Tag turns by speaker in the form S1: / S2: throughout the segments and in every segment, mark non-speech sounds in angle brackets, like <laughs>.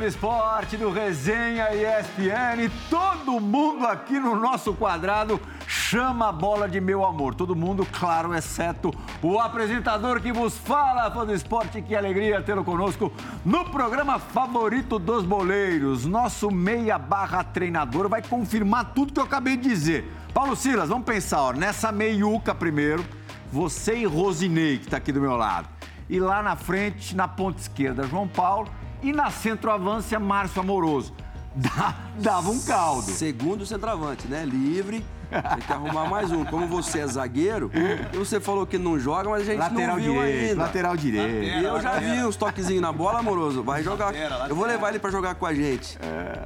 S1: do esporte, do Resenha ESPN, todo mundo aqui no nosso quadrado chama a bola de meu amor. Todo mundo, claro, exceto o apresentador que vos fala, fã do esporte. Que alegria tê-lo conosco no programa favorito dos boleiros. Nosso meia barra treinador vai confirmar tudo que eu acabei de dizer. Paulo Silas, vamos pensar, ó, nessa meiuca primeiro, você e Rosinei, que está aqui do meu lado. E lá na frente, na ponta esquerda, João Paulo. E na centroavância, Márcio Amoroso. <laughs> Dava um caldo.
S2: Segundo centroavante, né? Livre. Tem que arrumar mais um. Como você é zagueiro, e você falou que não joga, mas a gente
S1: Lateral
S2: não viu
S1: direito,
S2: ainda.
S1: lateral direito.
S2: E eu já vi uns toquezinhos na bola, amoroso. Vai jogar. Eu vou levar ele pra jogar com a gente.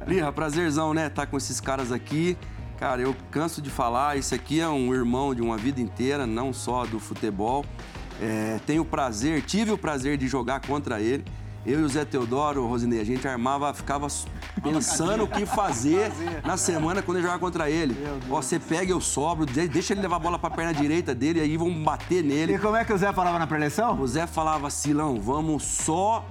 S2: Lirra, prazerzão, né? Tá com esses caras aqui. Cara, eu canso de falar, esse aqui é um irmão de uma vida inteira, não só do futebol. É, tenho o prazer, tive o prazer de jogar contra ele. Eu e o Zé Teodoro, Rosinei, a gente armava, ficava pensando o que fazer na semana quando eu jogava contra ele. Ó, você pega, eu sobro, de- deixa ele levar a bola pra perna direita dele, aí vão bater nele.
S1: E como é que o Zé falava na preleção?
S2: O Zé falava, Silão, vamos só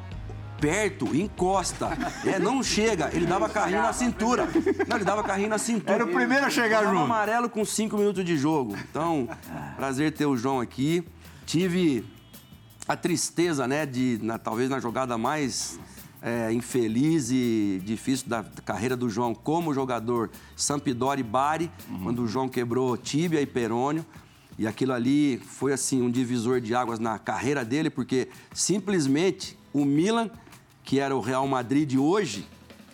S2: perto, encosta. É, não chega. Ele dava carrinho na cintura. Não, ele dava carrinho na cintura.
S1: Era o primeiro a chegar junto.
S2: amarelo com cinco minutos de jogo. Então, prazer ter o João aqui. Tive a tristeza, né, de na- talvez na jogada mais é, infeliz e difícil da carreira do João como jogador, Sampdoria e Bari, quando o João quebrou tíbia e perônio. E aquilo ali foi assim um divisor de águas na carreira dele, porque simplesmente o Milan, que era o Real Madrid de hoje,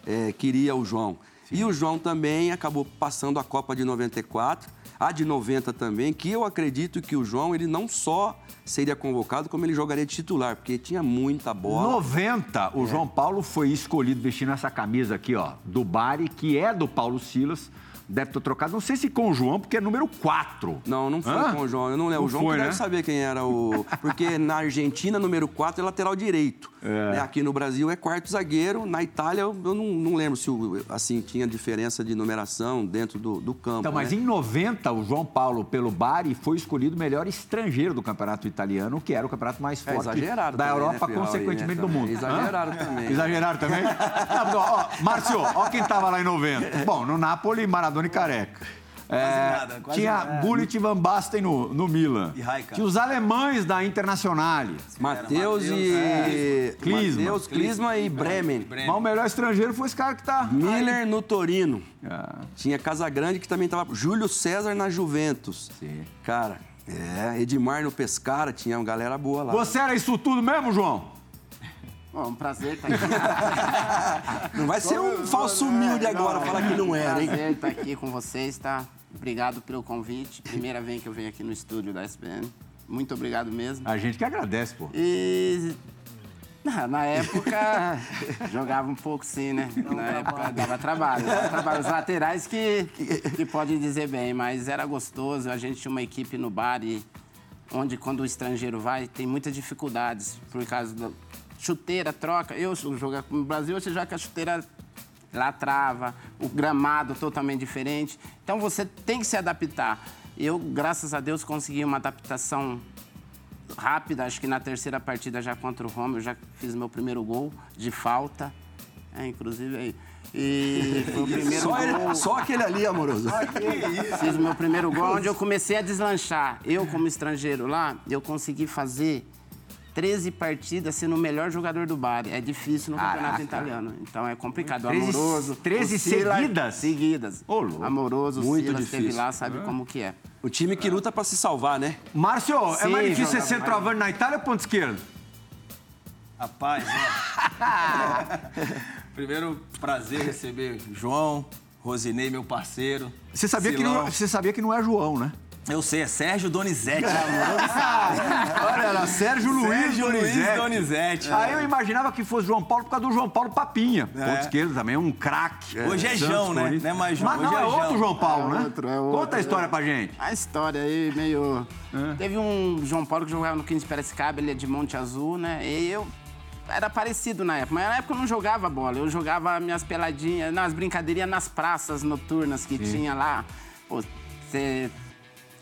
S2: é, queria o João. E o João também acabou passando a Copa de 94, a de 90 também, que eu acredito que o João ele não só seria convocado, como ele jogaria de titular, porque tinha muita bola.
S1: 90, o João Paulo foi escolhido vestindo essa camisa aqui, ó, do Bari, que é do Paulo Silas. Deve ter trocado, não sei se com o João, porque é número 4.
S2: Não, não foi
S1: Hã?
S2: com o João. Eu não lembro.
S1: Não
S2: o João
S1: foi,
S2: que
S1: né?
S2: deve saber quem era o. <laughs> Porque na Argentina, número 4 é lateral direito.
S1: É.
S2: Né? Aqui no Brasil é quarto zagueiro. Na Itália, eu não, não lembro se assim, tinha diferença de numeração dentro do, do campo.
S1: Então, mas
S2: né?
S1: em 90, o João Paulo, pelo Bari, foi escolhido o melhor estrangeiro do campeonato italiano, que era o campeonato mais
S2: É
S1: forte
S2: exagerado
S1: da
S2: também, né,
S1: Europa,
S2: Frial, aí,
S1: consequentemente
S2: né,
S1: do mundo.
S2: Exageraram também.
S1: Exageraram também? <laughs> Não, ó, Márcio, ó quem tava lá em 90. Bom, no Napoli, Maradona e Careca. É,
S3: nada, quase
S1: tinha
S3: nada.
S1: Gullit e Van Basten no, no Milan.
S3: E.
S1: Tinha os alemães da Internazionale.
S2: Matheus e.
S1: é. Klinsmann.
S2: Matheus, Klinsmann e Bremen.
S3: Bremen.
S1: Mas o melhor estrangeiro foi esse cara que tá...
S2: Miller no Torino.
S1: Ah,
S2: Tinha Casagrande que também tava. Júlio César na Juventus.
S1: Sim.
S2: Cara, é. Edmar no Pescara, tinha uma galera boa lá.
S1: Você era isso tudo mesmo, João?
S4: Bom, um prazer estar aqui. <laughs>
S2: Não vai ser um falso humilde agora, falar que não era, hein?
S4: prazer estar aqui com vocês, tá? Obrigado pelo convite. Primeira vez que eu venho aqui no estúdio da SBN. Muito obrigado mesmo.
S1: A gente que agradece, pô.
S4: E na, na época <laughs> jogava um pouco sim, né? Na época dava trabalho. Dava trabalho. Os laterais que, que pode dizer bem, mas era gostoso. A gente tinha uma equipe no bar e onde quando o estrangeiro vai tem muitas dificuldades por causa da chuteira, troca. Eu jogar no Brasil, você joga com a chuteira lá trava, o gramado totalmente diferente. Então você tem que se adaptar. Eu, graças a Deus, consegui uma adaptação rápida, acho que na terceira partida já contra o Roma, eu já fiz meu primeiro gol de falta. É, inclusive aí. E <laughs> foi o primeiro
S2: Só,
S4: gol.
S2: ele- só aquele ali, amoroso.
S4: Fiz o meu primeiro gol, onde eu comecei a deslanchar. Eu, como estrangeiro lá, eu consegui fazer 13 partidas sendo o melhor jogador do Bari. É difícil no campeonato
S1: Caraca.
S4: italiano. Então é complicado.
S1: 13
S4: Amoroso.
S1: 13
S4: o Silas-
S1: seguidas?
S4: Seguidas.
S1: Ô, louco.
S4: Amoroso,
S2: Muito
S4: Silas esteve
S2: difícil.
S4: lá, sabe como que é.
S2: O time que luta pra se salvar, né?
S1: Márcio, é
S4: Sim,
S1: mais difícil ser centroavante na Itália ou ponto esquerdo?
S3: Rapaz, ó. <laughs> Primeiro, prazer receber João, Rosinei, meu parceiro.
S1: Você sabia, que não, você sabia que não é João, né?
S3: Eu sei, é Sérgio Donizete. <laughs>
S1: Olha, era Sérgio Luiz
S3: Sérgio Luiz
S1: Donizete.
S3: Donizete.
S1: Aí eu imaginava que fosse João Paulo por causa do João Paulo Papinha. Ponto esquerdo também, um craque.
S3: Hoje é
S1: Santos,
S3: João, né? Não é mais João,
S1: Mas
S3: hoje
S1: não,
S3: é
S1: é outro
S3: João.
S1: Paulo,
S4: É
S1: né?
S4: outro, é outro,
S1: Conta a história
S4: é.
S1: pra gente.
S4: A história aí meio. Teve um João Paulo que jogava no 15 Piracicaba, ele é de Monte Azul, né? E eu. Era parecido na época, mas na época eu não jogava bola. Eu jogava minhas peladinhas, nas brincadeirinhas nas praças noturnas que tinha lá. Pô, você.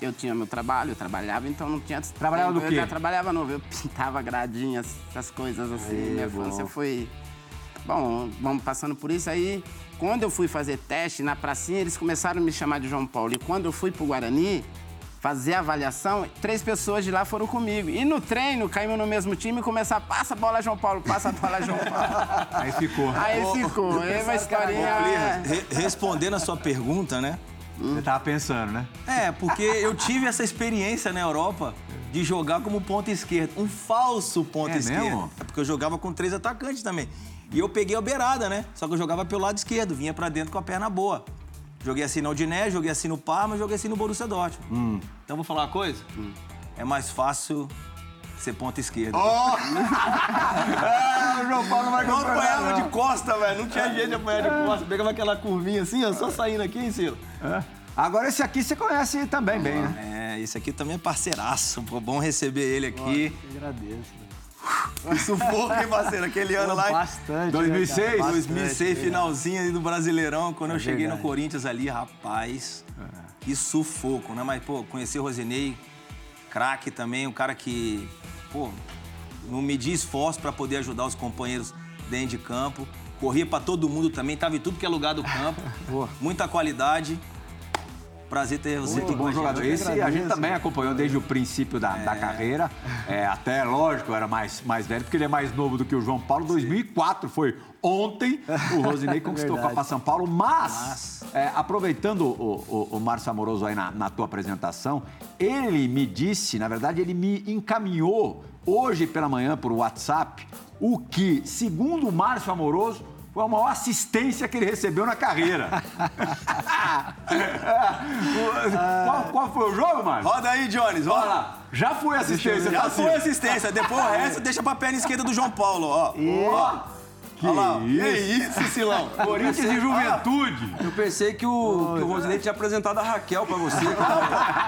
S4: Eu tinha meu trabalho, eu trabalhava, então não tinha.
S1: Trabalhava do
S4: Eu
S1: quê?
S4: já trabalhava novo, eu pintava gradinhas, essas coisas assim. Minha infância foi Bom, vamos passando por isso aí. Quando eu fui fazer teste na pracinha, eles começaram a me chamar de João Paulo. E quando eu fui pro Guarani fazer a avaliação, três pessoas de lá foram comigo. E no treino, caímos no mesmo time e começaram, passa a bola, João Paulo, passa a bola, João Paulo.
S1: Aí ficou.
S4: Aí ficou. É uma historinha...
S3: Re- respondendo a sua pergunta, né?
S1: Você tava pensando, né?
S3: É, porque eu tive essa experiência na Europa de jogar como ponta esquerda. Um falso ponta
S1: É
S3: esquerda.
S1: mesmo?
S3: É porque eu jogava com três atacantes também. E eu peguei a beirada, né? Só que eu jogava pelo lado esquerdo, vinha pra dentro com a perna boa. Joguei assim no Odinés, joguei assim no Parma, joguei assim no Borussia Dortmund.
S1: Hum.
S3: Então vou falar uma coisa? É mais fácil ser ponta esquerda.
S1: Ah, <laughs> o João Paulo vai
S3: Eu
S1: comprar.
S3: apanhava
S1: não.
S3: de costa, velho. Não tinha jeito de apanhar de costa. Pegava aquela curvinha assim, ó, só saindo aqui, hein, Silo?
S1: É. Agora esse aqui você conhece também bem, né?
S3: É, esse aqui também é parceiraço. Pô, bom receber ele aqui.
S5: Agradeço.
S3: Sufoco, hein, parceiro? Aquele ano lá.
S5: Bastante.
S1: 2006?
S5: né, cara?
S3: 2006, finalzinho ali do Brasileirão, quando eu cheguei no
S5: verdade.
S3: Corinthians ali, rapaz, que sufoco, né? Mas, pô, conheci o Rosinei, craque também, um cara que, pô, não media esforço pra poder ajudar os companheiros dentro de campo. Corria pra todo mundo também, tava em tudo que é lugar do campo. <laughs> Muita qualidade. Prazer ter você aqui
S1: Muito
S3: com
S1: bom jogador. Esse a gente também acompanhou desde o princípio da, da carreira. É, até, lógico, era mais, mais velho, porque ele é mais novo do que o João Paulo. 2004 foi ontem. O Rosinei <laughs> conquistou a
S5: Verdade.
S1: Copa São Paulo. Mas, é, aproveitando o, o, o Márcio Amoroso aí na, na tua apresentação, ele me disse, na verdade, ele me encaminhou hoje pela manhã por WhatsApp o que, segundo o Márcio Amoroso, foi a maior assistência que ele recebeu na carreira. <laughs> qual, qual foi o jogo, Márcio?
S3: Roda aí, Jones,
S1: Olha
S3: roda.
S1: lá, já foi assistência.
S3: Já foi assistência. Depois o resto <laughs> deixa pra perna esquerda do João Paulo, ó.
S1: Ó, que
S3: Olha lá,
S1: isso.
S3: Que isso, Silão? <laughs>
S1: Corinthians e Juventude.
S2: Eu pensei que o, que o Rosinei tinha apresentado a Raquel pra você.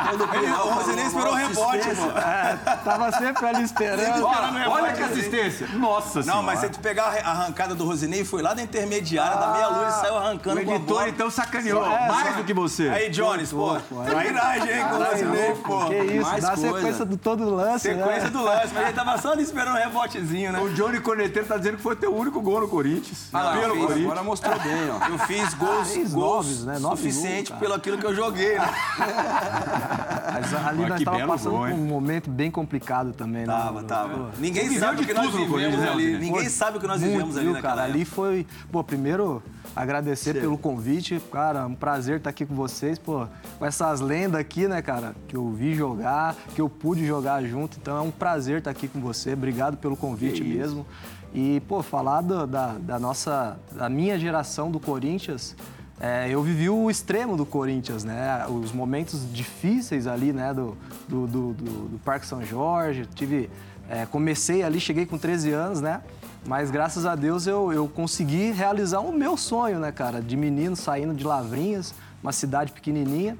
S2: Quando, <laughs>
S3: o Rosinei esperou o rebote, pô. <laughs>
S5: Tava sempre ali esperando.
S1: Olha, olha que assistência. Nossa
S3: Não, mas se tu pegar a arrancada do Rosinei, foi lá da intermediária, da meia-lua e saiu
S1: O
S3: arrancando com a
S1: editor,
S3: bola.
S1: então, sacaneou
S5: É,
S1: mais do que você.
S3: Aí, Jones, pô. Trairagem, hein, com o Rosinei, pô.
S5: Que isso,
S2: mais
S5: dá
S2: coisa.
S5: sequência do todo o lance,
S3: Sequência
S5: né?
S3: do lance, mas ele tava só ali esperando um rebotezinho, né?
S1: O Johnny Corneteiro tá dizendo que foi teu único gol no Corinthians.
S2: Ah, lá,
S1: pelo
S2: fez,
S1: Corinthians.
S2: agora mostrou bem, ó.
S3: Eu fiz gols,
S5: Fez
S3: gols
S5: né? Nove
S3: suficiente
S5: gols,
S3: pelo aquilo que eu joguei, né? <laughs>
S5: Mas ali
S1: Mas
S5: nós
S1: belo
S5: passando
S1: gol,
S5: por um momento bem complicado também, né?
S3: Tava, tava. Ninguém
S1: viveu
S3: sabe o que nós vivemos ali.
S1: né?
S3: Ninguém sabe o que nós vivemos ali naquela
S5: cara? Ali foi, pô, primeiro agradecer pelo convite, cara, um prazer estar aqui com vocês, pô, com essas lendas aqui, né, cara, que eu vi jogar, que eu pude jogar junto, então é um prazer estar aqui com você, obrigado pelo convite mesmo. E, pô, falar do- da, da nossa, da minha geração do Corinthians, é, eu vivi o extremo do Corinthians, né? Os momentos difíceis ali, né? Do, do, do, do- Parque São Jorge. Tive, é, comecei ali, cheguei com 13 anos, né? Mas graças a Deus eu, eu consegui realizar o meu sonho, né, cara? De menino saindo de Lavrinhas, uma cidade pequenininha.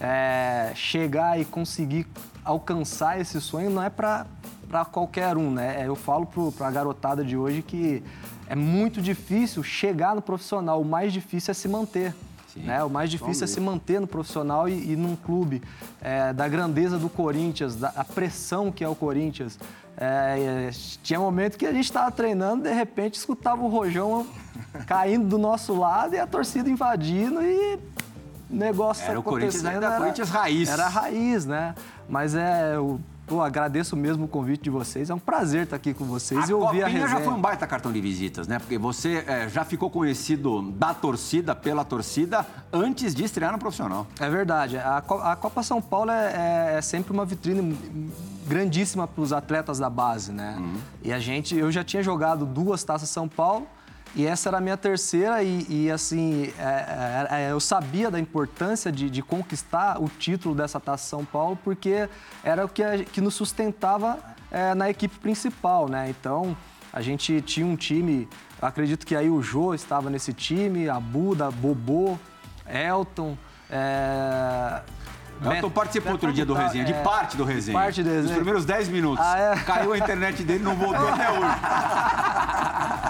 S5: É, chegar e conseguir alcançar esse sonho não é para qualquer um, né? Eu falo para a garotada de hoje que é muito difícil chegar no profissional, o mais difícil é se manter. Né? O mais difícil é se manter no profissional e, e num clube é, da grandeza do Corinthians, da pressão que é o Corinthians. É, é, tinha momento que a gente estava treinando, de repente escutava o rojão <laughs> caindo do nosso lado e a torcida invadindo e o negócio
S1: Era o Corinthians
S5: acontecendo,
S1: ainda, Corinthians raiz.
S5: Era a raiz, né? Mas é, eu pô, agradeço mesmo o convite de vocês. É um prazer estar aqui com vocês
S1: A
S5: e ouvir a resenha.
S1: já foi um baita cartão de visitas, né? Porque você é, já ficou conhecido da torcida, pela torcida, antes de estrear no profissional.
S5: É verdade. A, a Copa São Paulo é, é- é sempre uma vitrine grandíssima para os atletas da base, né? E a gente, eu já tinha jogado duas Taças São Paulo e essa era a minha terceira e, e, assim, é, é, é, eu sabia da importância de, de conquistar o título dessa Taça São Paulo porque era o que, a- que nos sustentava é, na equipe principal, né? Então, a gente tinha um time, acredito que aí o Jô estava nesse time, a Buda, Bobô, Elton, é...
S1: Elton participou outro dia do resenha, de
S5: é,
S1: parte do resenha.
S5: parte do
S1: Nos
S5: resenha.
S1: primeiros 10 minutos.
S5: Ah, é?
S1: Caiu a internet dele, não voltou até hoje. <laughs>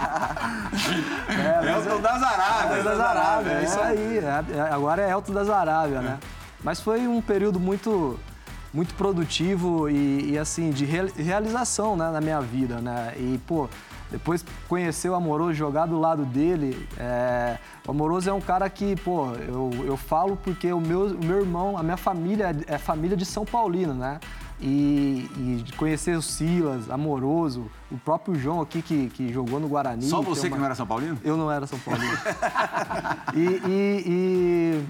S1: Elton das Arábias.
S5: Elton das Arábia, é isso aí. É, é, agora é Elton das Arábia, né? Mas foi um período muito, muito produtivo e, e, assim, de real- realização né, na minha vida, né? E, pô, Depois conhecer o Amoroso, jogar do lado dele. é, O Amoroso é um cara que, pô, eu, eu falo porque o meu, o meu irmão, a minha família é, é família de São Paulino, né? E, e conhecer o Silas, Amoroso, o próprio João aqui que, que jogou no Guarani.
S1: Só você que
S5: uma-
S1: não era São Paulino?
S5: Eu não era São Paulino. <laughs> e, e, e,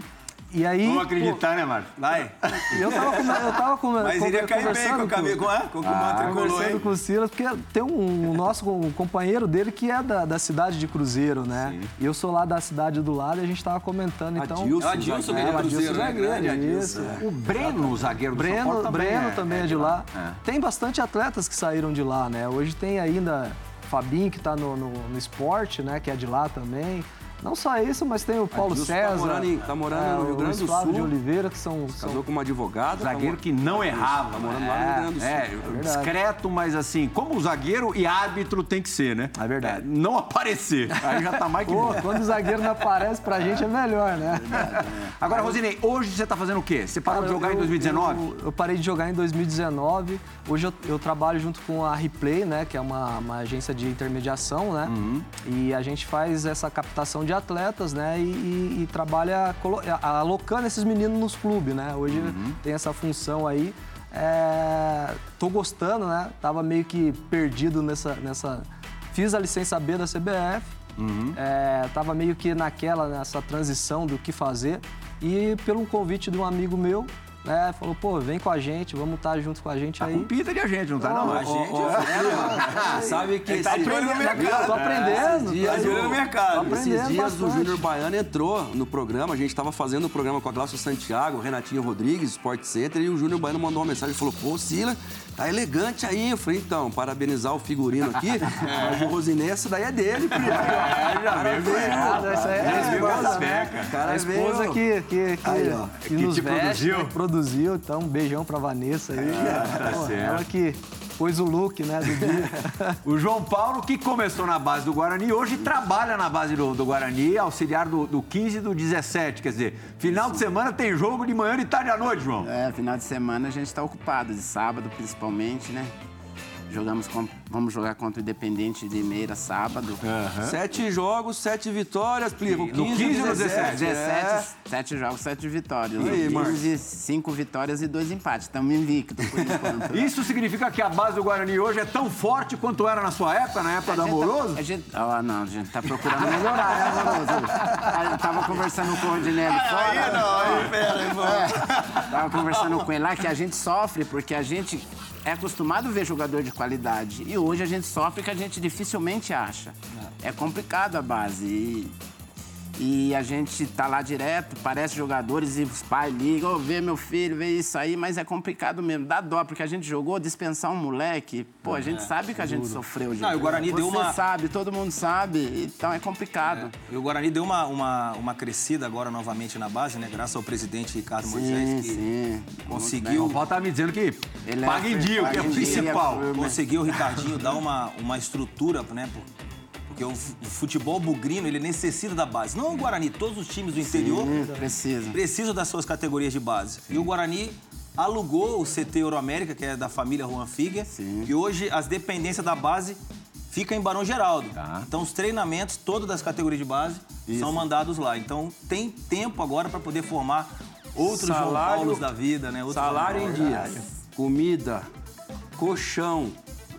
S5: e aí.
S1: Vamos acreditar, né, Márcio?
S3: Vai.
S5: pô, eu tava com. Eu tava com
S3: Mas iria cair bem com o cabelo, com, a- com o que o
S5: Conversando com o Silas, porque tem um, um nosso um companheiro dele que é da, da cidade de Cruzeiro, né? E eu sou lá da cidade do lado e a gente tava comentando, então...
S2: Adilson,
S3: É o Adilson que é
S5: É,
S3: Cruzeiro,
S5: Adilson
S3: né?
S5: zagueiro,
S3: Grande Adilson.
S5: isso.
S1: O Breno, o zagueiro do São Paulo,
S5: Breno,
S1: também
S5: Breno
S1: é,
S5: também é, de lá. Tem bastante atletas que saíram de lá, né? Hoje tem ainda Fabinho, que tá no, no, no esporte, né? Que é de lá também. Não só isso, mas tem o Paulo
S2: Adilson tá
S5: César.
S2: morando em- tá morando no Rio
S5: o
S2: Grande do Sul.
S5: de Oliveira, que são... são
S2: Casou com uma advogada.
S1: Zagueiro
S2: tá
S1: que não errava.
S2: Tá morando lá no Rio Grande do Sul.
S1: É,
S5: verdade.
S1: discreto, mas assim, como zagueiro e árbitro tem que ser, né?
S5: É verdade.
S1: não aparecer. Aí já tá mais que
S5: Pô, quando o zagueiro não aparece, pra gente é melhor, né?
S1: Agora, Rosinei, hoje você tá fazendo o quê? Você parou de
S5: Cara,
S1: jogar em
S5: eu-
S1: 2019?
S5: Eu, eu parei de jogar em 2019. Hoje eu, eu trabalho junto com a Replay, né? Que é uma, uma agência de intermediação, né?
S1: Uhum.
S5: E a gente faz essa captação de atletas, né? E, e- e trabalha alocando esses meninos nos clubes, né? Hoje
S1: Uhum.
S5: tem essa função aí. É, tô gostando, né? Tava meio que perdido nessa, nessa... Fiz a licença B da CBF.
S1: Uhum.
S5: É, tava meio que naquela, nessa transição do que fazer. E pelo convite de um amigo meu, né, falou, pô, vem com a gente, vamos estar junto com a gente
S1: Tá
S5: aí.
S1: com pinta de agente, não tá não?
S3: A gente
S2: Ah, <laughs> Sabe que
S3: tá
S2: esse-
S3: de olho no mercado.
S5: tô aprendendo.
S2: dias
S3: olho no mercado.
S5: tô
S2: Esses
S5: aprendendo
S2: dias o. Júnior Baiano entrou no programa, a gente estava fazendo o programa com a Glaucia Santiago, Renatinho Rodrigues, Sport Center, e o Júnior Baiano mandou uma mensagem e falou: pô, Sila, tá elegante aí. Eu falei: então, parabenizar o figurino aqui, <laughs> mas o Rosinei, essa daí é dele, filho. <laughs> É, já veio.
S5: Essa aí é a
S1: Veio
S5: esposa,
S1: com
S5: né?
S1: seca.
S2: Cara,
S5: A esposa
S2: veio.
S5: que, que, que,
S2: Aí, ó,
S5: que
S1: que
S5: nos
S1: te
S5: veste,
S1: produziu.
S5: né, que produziu. Então, um beijão pra Vanessa aí. Pô,
S1: certo.
S5: ela que pôs o look, né, do dia. <laughs>
S1: O João Paulo, que começou na base do Guarani, hoje trabalha na base do, do Guarani, auxiliar do, do 15 e do 17. Quer dizer, final de semana tem jogo de manhã e tarde à noite, João.
S4: É, final de semana a gente está ocupado, de sábado principalmente, né? Jogamos com- vamos jogar contra o Independente de Meira sábado.
S2: Sete jogos, sete vitórias, Plico.
S1: No
S2: 15,
S1: 15 ou
S2: 17.
S4: 17,
S2: É.
S4: sete jogos, sete vitórias.
S2: Aí,
S4: No
S2: Marcos.
S4: 15, cinco vitórias e dois empates. Estamos invictos por <laughs> enquanto.
S1: Isso significa que a base do Guarani hoje é tão forte quanto era na sua época, na época do
S4: A gente tá-
S1: Amoroso?
S4: a gente, ah, não, a gente tá procurando melhorar, né, Amoroso? Eu tava conversando com o Rodinelli fora.
S3: não, aí, pera, aí.
S4: É, tava conversando com ele lá que a gente sofre porque a gente é acostumado a ver jogador de qualidade. E hoje a gente sofre que a gente dificilmente acha. É complicado a base. E, e a gente tá lá direto, parece jogadores e os pais ligam, ô, vê meu filho, vê isso aí, mas é complicado mesmo. Dá dó, porque a gente jogou, dispensar um moleque, pô, a gente sabe que a gente sofreu. Gente.
S3: Não, o Guarani
S4: Você
S3: deu uma-
S4: sabe, todo mundo sabe, então é complicado.
S3: E o Guarani deu uma, uma, uma crescida agora novamente na base, né? Graças ao presidente Ricardo Moisés, que
S4: sim.
S3: conseguiu,
S1: O Paulo tá me dizendo que
S4: Ele é-
S1: paga em dia, o que é o principal.
S4: é-
S3: conseguiu o Ricardinho dar uma, uma estrutura, né? Por- Porque o fu- o futebol bugrino, ele necessita da base. Não o Guarani, todos os times do interior
S4: Sim, precisa.
S3: precisam das suas categorias de base. E o Guarani alugou o CT Euroamérica, que é da família Juan Figuer,
S4: Sim.
S3: e hoje as dependências da base ficam em Barão Geraldo.
S1: Tá.
S3: Então os treinamentos, todos das categorias de base, são mandados lá. Então tem tempo agora para poder formar outros João
S2: Salário-
S3: Paulos da vida, né? Outros
S2: Salário
S3: João
S2: em
S3: Paulos.
S2: dia, comida, colchão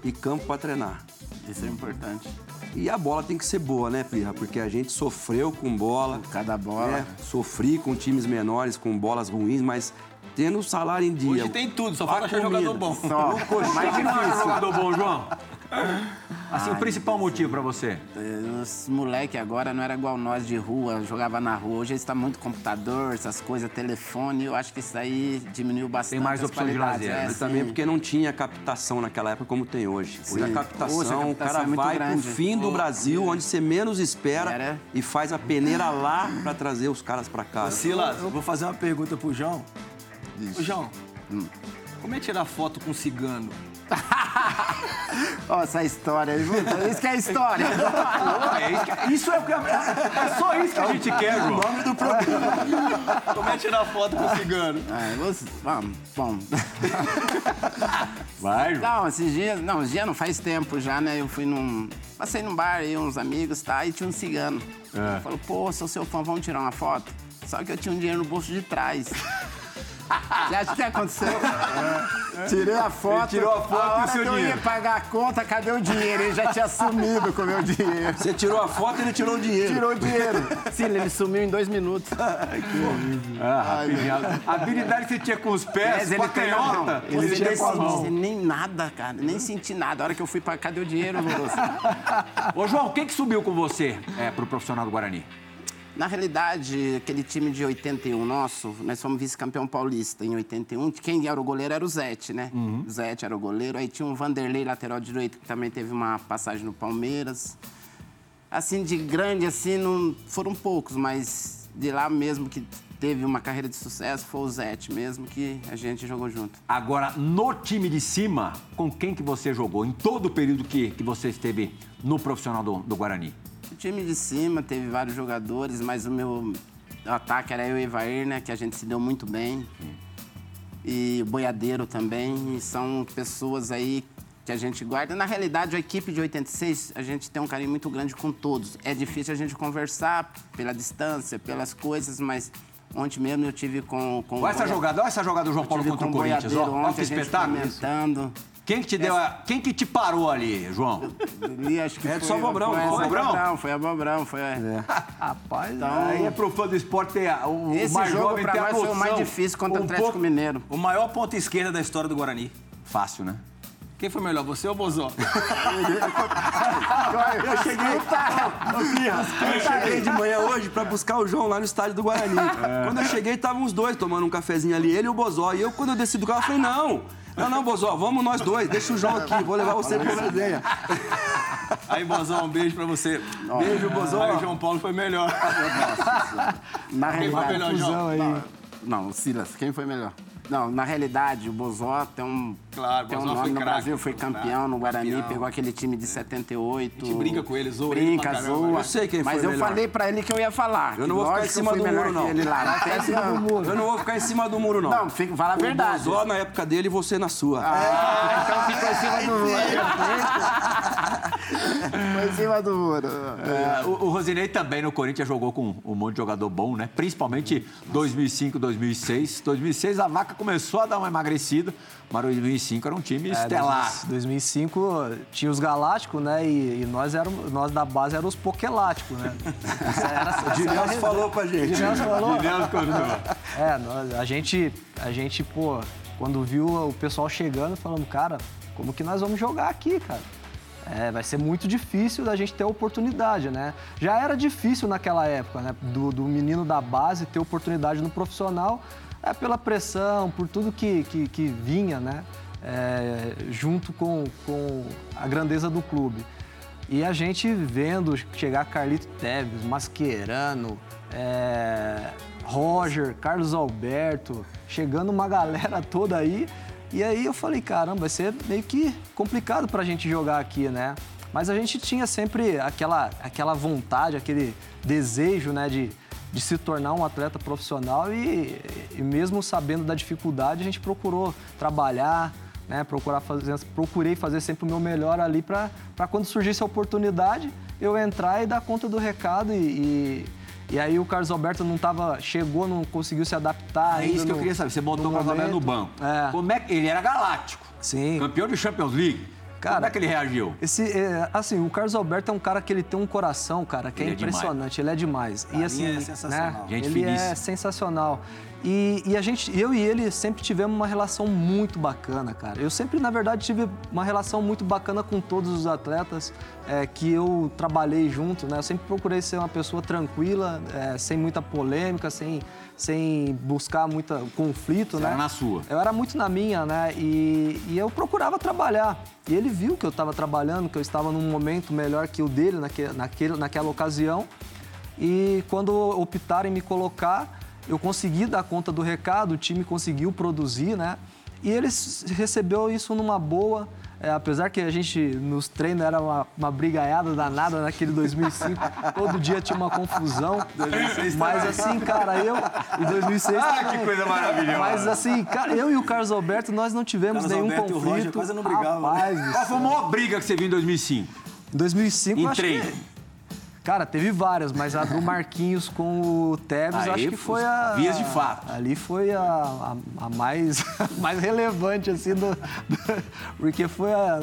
S2: e campo para treinar.
S4: Isso é importante.
S2: E a bola tem que ser boa, né, Pirra? Porque a gente sofreu com bola.
S4: Cada bola.
S2: né? Sofri com times menores, com bolas ruins, mas tendo o salário em dia.
S3: Hoje tem tudo, só falta achar jogador bom.
S4: Só. Mais
S1: não
S4: difícil.
S1: jogador bom, João? Assim, o principal motivo pra você?
S4: Os moleque agora não era igual nós de rua, jogava na rua. Hoje está muito computador, essas coisas, telefone. Eu acho que isso aí diminuiu bastante.
S1: mais
S4: as
S1: opção de lazer,
S4: É,
S1: né?
S2: E também porque não tinha captação naquela época como tem hoje. Hoje a captação,
S4: Hoje a captação
S2: o cara
S4: é
S2: vai
S4: grande.
S2: pro fim do Brasil, onde você menos espera,
S4: Era.
S2: e faz a peneira lá pra trazer os caras pra cá.
S3: Silas, eu vou fazer uma pergunta pro João. Ô, João, como é tirar foto com cigano? <laughs>
S4: Ó, essa história aí, isso que é história. <laughs>
S1: É isso, que- isso é o que é só isso que a gente quer, João.
S2: nome do programa. <laughs>
S3: Como é tirar foto com o cigano?
S4: Ah, você- vamos, vamos.
S1: Vai, João.
S4: Não, esses dias, não, os dias não faz tempo já, né? Eu fui num. Passei num bar aí, uns amigos, tá? E tinha um cigano.
S1: É.
S4: Falou, pô, sou seu fã, vamos tirar uma foto? Só que eu tinha um dinheiro no bolso de trás. <laughs> Você acha que aconteceu? Tirei a foto.
S1: Ele tirou a foto e o
S4: hora
S1: seu
S4: que eu
S1: dinheiro.
S4: ia pagar a conta, cadê o dinheiro? Ele já tinha sumido com o meu dinheiro.
S2: Você tirou a foto e ele tirou o dinheiro.
S4: Tirou o dinheiro. Sim, ele sumiu em dois minutos. <laughs>
S1: Ah, rapidinho. A habilidade que você tinha com os pés,
S4: Mas
S1: com a
S4: tem-
S1: canhota.
S4: não, Ele
S1: você tinha
S4: nem,
S1: com a mão.
S4: senti nem nada, cara. Nem senti nada. A hora que eu fui pra cadê o dinheiro, moço?
S1: Ô, João, quem que subiu com você é, pro profissional do Guarani?
S4: Na realidade, aquele time de 81 nosso, nós fomos vice-campeão paulista em 81. Quem era o goleiro era o Zete, né? O Zete era o goleiro. Aí tinha um Vanderlei, lateral direito, que também teve uma passagem no Palmeiras. Assim, de grande, assim, não, foram poucos, mas de lá mesmo que teve uma carreira de sucesso foi o Zete mesmo, que a gente jogou junto.
S1: Agora, no time de cima, com quem que você jogou em todo o período que, que você esteve no profissional do, do Guarani?
S4: O time de cima teve vários jogadores, mas o meu ataque era eu e o Evair, né? Que a gente se deu muito bem. E o Boiadeiro também. E são pessoas aí que a gente guarda. Na realidade, a equipe de 86, a gente tem um carinho muito grande com todos. É difícil a gente conversar pela distância, pelas coisas, mas ontem mesmo eu tive com... com
S1: Olha essa jogada, olha essa jogada do João Paulo contra o Corinthians. Ó, que
S4: ontem, a gente
S1: espetáculo. isso. Quem que te deu a... Quem que te parou ali, João?
S4: Ali, acho que
S2: É,
S4: foi,
S2: só Bobrão,
S4: foi,
S2: foi
S1: Bobrão?
S4: Bobrão, Foi a Bobrão, foi a... <laughs>
S5: Rapaz,
S4: Então,
S1: Aí é pro fã do esporte ter a- o, o
S4: Esse
S1: mais
S4: jogo
S1: jovem
S4: pra
S1: ter a
S4: nós foi o mais
S1: noção.
S4: difícil contra o
S1: Um
S4: Atlético
S1: pouco-
S4: Mineiro.
S3: O maior ponta esquerda da história do Guarani.
S1: Fácil, né?
S3: Quem foi melhor, você ou o Bozó? <laughs>
S2: Eu cheguei, eu cheguei de manhã hoje pra buscar o João lá no estádio do Guarani. Quando eu cheguei, estavam os dois tomando um cafezinho ali, ele e o Bozó. E eu, quando eu desci do carro, eu falei, não, não, não, Bozó, vamos nós dois, deixa o João aqui, vou levar você pra resenha.
S3: Aí, Bozó, um beijo pra você.
S2: Beijo, Bozó.
S3: Aí o João Paulo foi melhor.
S4: Na
S3: Quem foi
S4: realidade,
S3: melhor, João?
S5: aí.
S4: Não, Silas, quem foi melhor? Não, na realidade, o Bozó tem um,
S3: Claro,
S4: tem um
S3: Bozó
S4: nome
S3: foi
S4: no
S3: craque,
S4: Brasil, foi
S3: foi
S4: campeão no Guarani,
S3: campeão.
S4: pegou aquele time de 78.
S3: A gente brinca com ele, zoa ele
S4: Brinca,
S3: pra caramba.
S4: zoa.
S2: Eu sei quem foi
S4: Mas eu
S2: melhor.
S4: falei pra ele que eu ia falar.
S2: Eu não vou ficar em cima do muro, não.
S4: Ele lá. Não tem esse não.
S2: Eu não vou ficar em cima do muro, não.
S4: Não, fica, fala a verdade.
S2: O Bozó na época dele e você na sua.
S4: Ah, então ficou em cima do muro. <laughs> Ficou em cima do muro.
S1: É, o, o Rosinei também no Corinthians jogou com um monte de jogador bom, né? Principalmente 2005, 2006. 2006 a vaca começou a dar uma emagrecida, mas 2005 era um time
S5: É,
S1: estelar.
S5: 2005 tinha os Galácticos, né? E, e nós, éramos, nós da base éramos os Pokeláticos, né? Era, <laughs>
S2: O Dinelso falou pra gente.
S5: Dinelso falou.
S1: Dinelso contou. <laughs>
S5: É, nós- a gente, a gente, pô, quando viu o pessoal chegando, falando, cara, como que nós vamos jogar aqui, cara? É, vai ser muito difícil da gente ter oportunidade, né? Já era difícil naquela época, né? Do, do menino da base ter oportunidade no profissional, é pela pressão, por tudo que, que, que vinha, né? É, junto com, com a grandeza do clube. E a gente vendo chegar Carlito Teves, Mascherano, é, Roger, Carlos Alberto, chegando uma galera toda aí. E aí eu falei, caramba, vai ser meio que complicado pra gente jogar aqui, né? Mas a gente tinha sempre aquela, aquela vontade, aquele desejo, né, de, de se tornar um atleta profissional e, e mesmo sabendo da dificuldade, a gente procurou trabalhar, né, procurar fazer, procurei fazer sempre o meu melhor ali para quando surgisse a oportunidade eu entrar e dar conta do recado e, e, e aí o Carlos Alberto não tava, chegou, não conseguiu se adaptar
S1: É isso que eu
S5: no-
S1: queria saber. Você botou o Carlos Alberto no banco.
S5: É.
S1: Como é que ele era galáctico?
S5: Sim.
S1: Campeão de Champions League.
S5: Cara,
S1: Como é que ele reagiu?
S5: Esse, é, assim, o Carlos Alberto é um cara que ele tem um coração, cara, que
S1: Ele
S5: é
S1: é
S5: impressionante. Ele é demais.
S3: Carinha
S5: e assim,
S3: é sensacional.
S5: né? Ele é
S1: finíssima.
S5: sensacional. E, e a gente, eu e ele sempre tivemos uma relação muito bacana, cara. Eu sempre, na verdade, tive uma relação muito bacana com todos os atletas é, que eu trabalhei junto, né? Eu sempre procurei ser uma pessoa tranquila, é, sem muita polêmica, sem, sem buscar muito conflito,
S1: Você
S5: né?
S1: era na sua.
S5: Eu era muito na minha, né? E, e eu procurava trabalhar. E ele viu que eu estava trabalhando, que eu estava num momento melhor que o dele naque, naquele, naquela ocasião. E quando optaram em me colocar, eu consegui dar conta do recado, o time conseguiu produzir, né? E ele recebeu isso numa boa. É, apesar que a gente nos treinos era uma, uma brigaiada danada naquele 2005, <laughs> todo dia tinha uma confusão. mas assim, cara, eu. Em 2006 <laughs>
S1: Ah,
S5: também.
S1: que coisa maravilhosa.
S5: Mas assim, cara, eu e o Carlos Alberto, nós não tivemos
S3: Carlos
S5: nenhum
S3: Alberto e o
S5: conflito.
S3: Roger quase não brigavam, né?
S5: Rapaz,
S1: Qual foi a maior briga que você viu em 2005?
S5: Em 2005,
S1: Em
S5: acho
S1: treino.
S5: que... Cara, teve várias, mas a do Marquinhos com o Tevez, acho que foi a...
S1: vias de fato.
S5: Ali foi a, a, a mais, <laughs> mais relevante, assim, do, do- Porque foi a...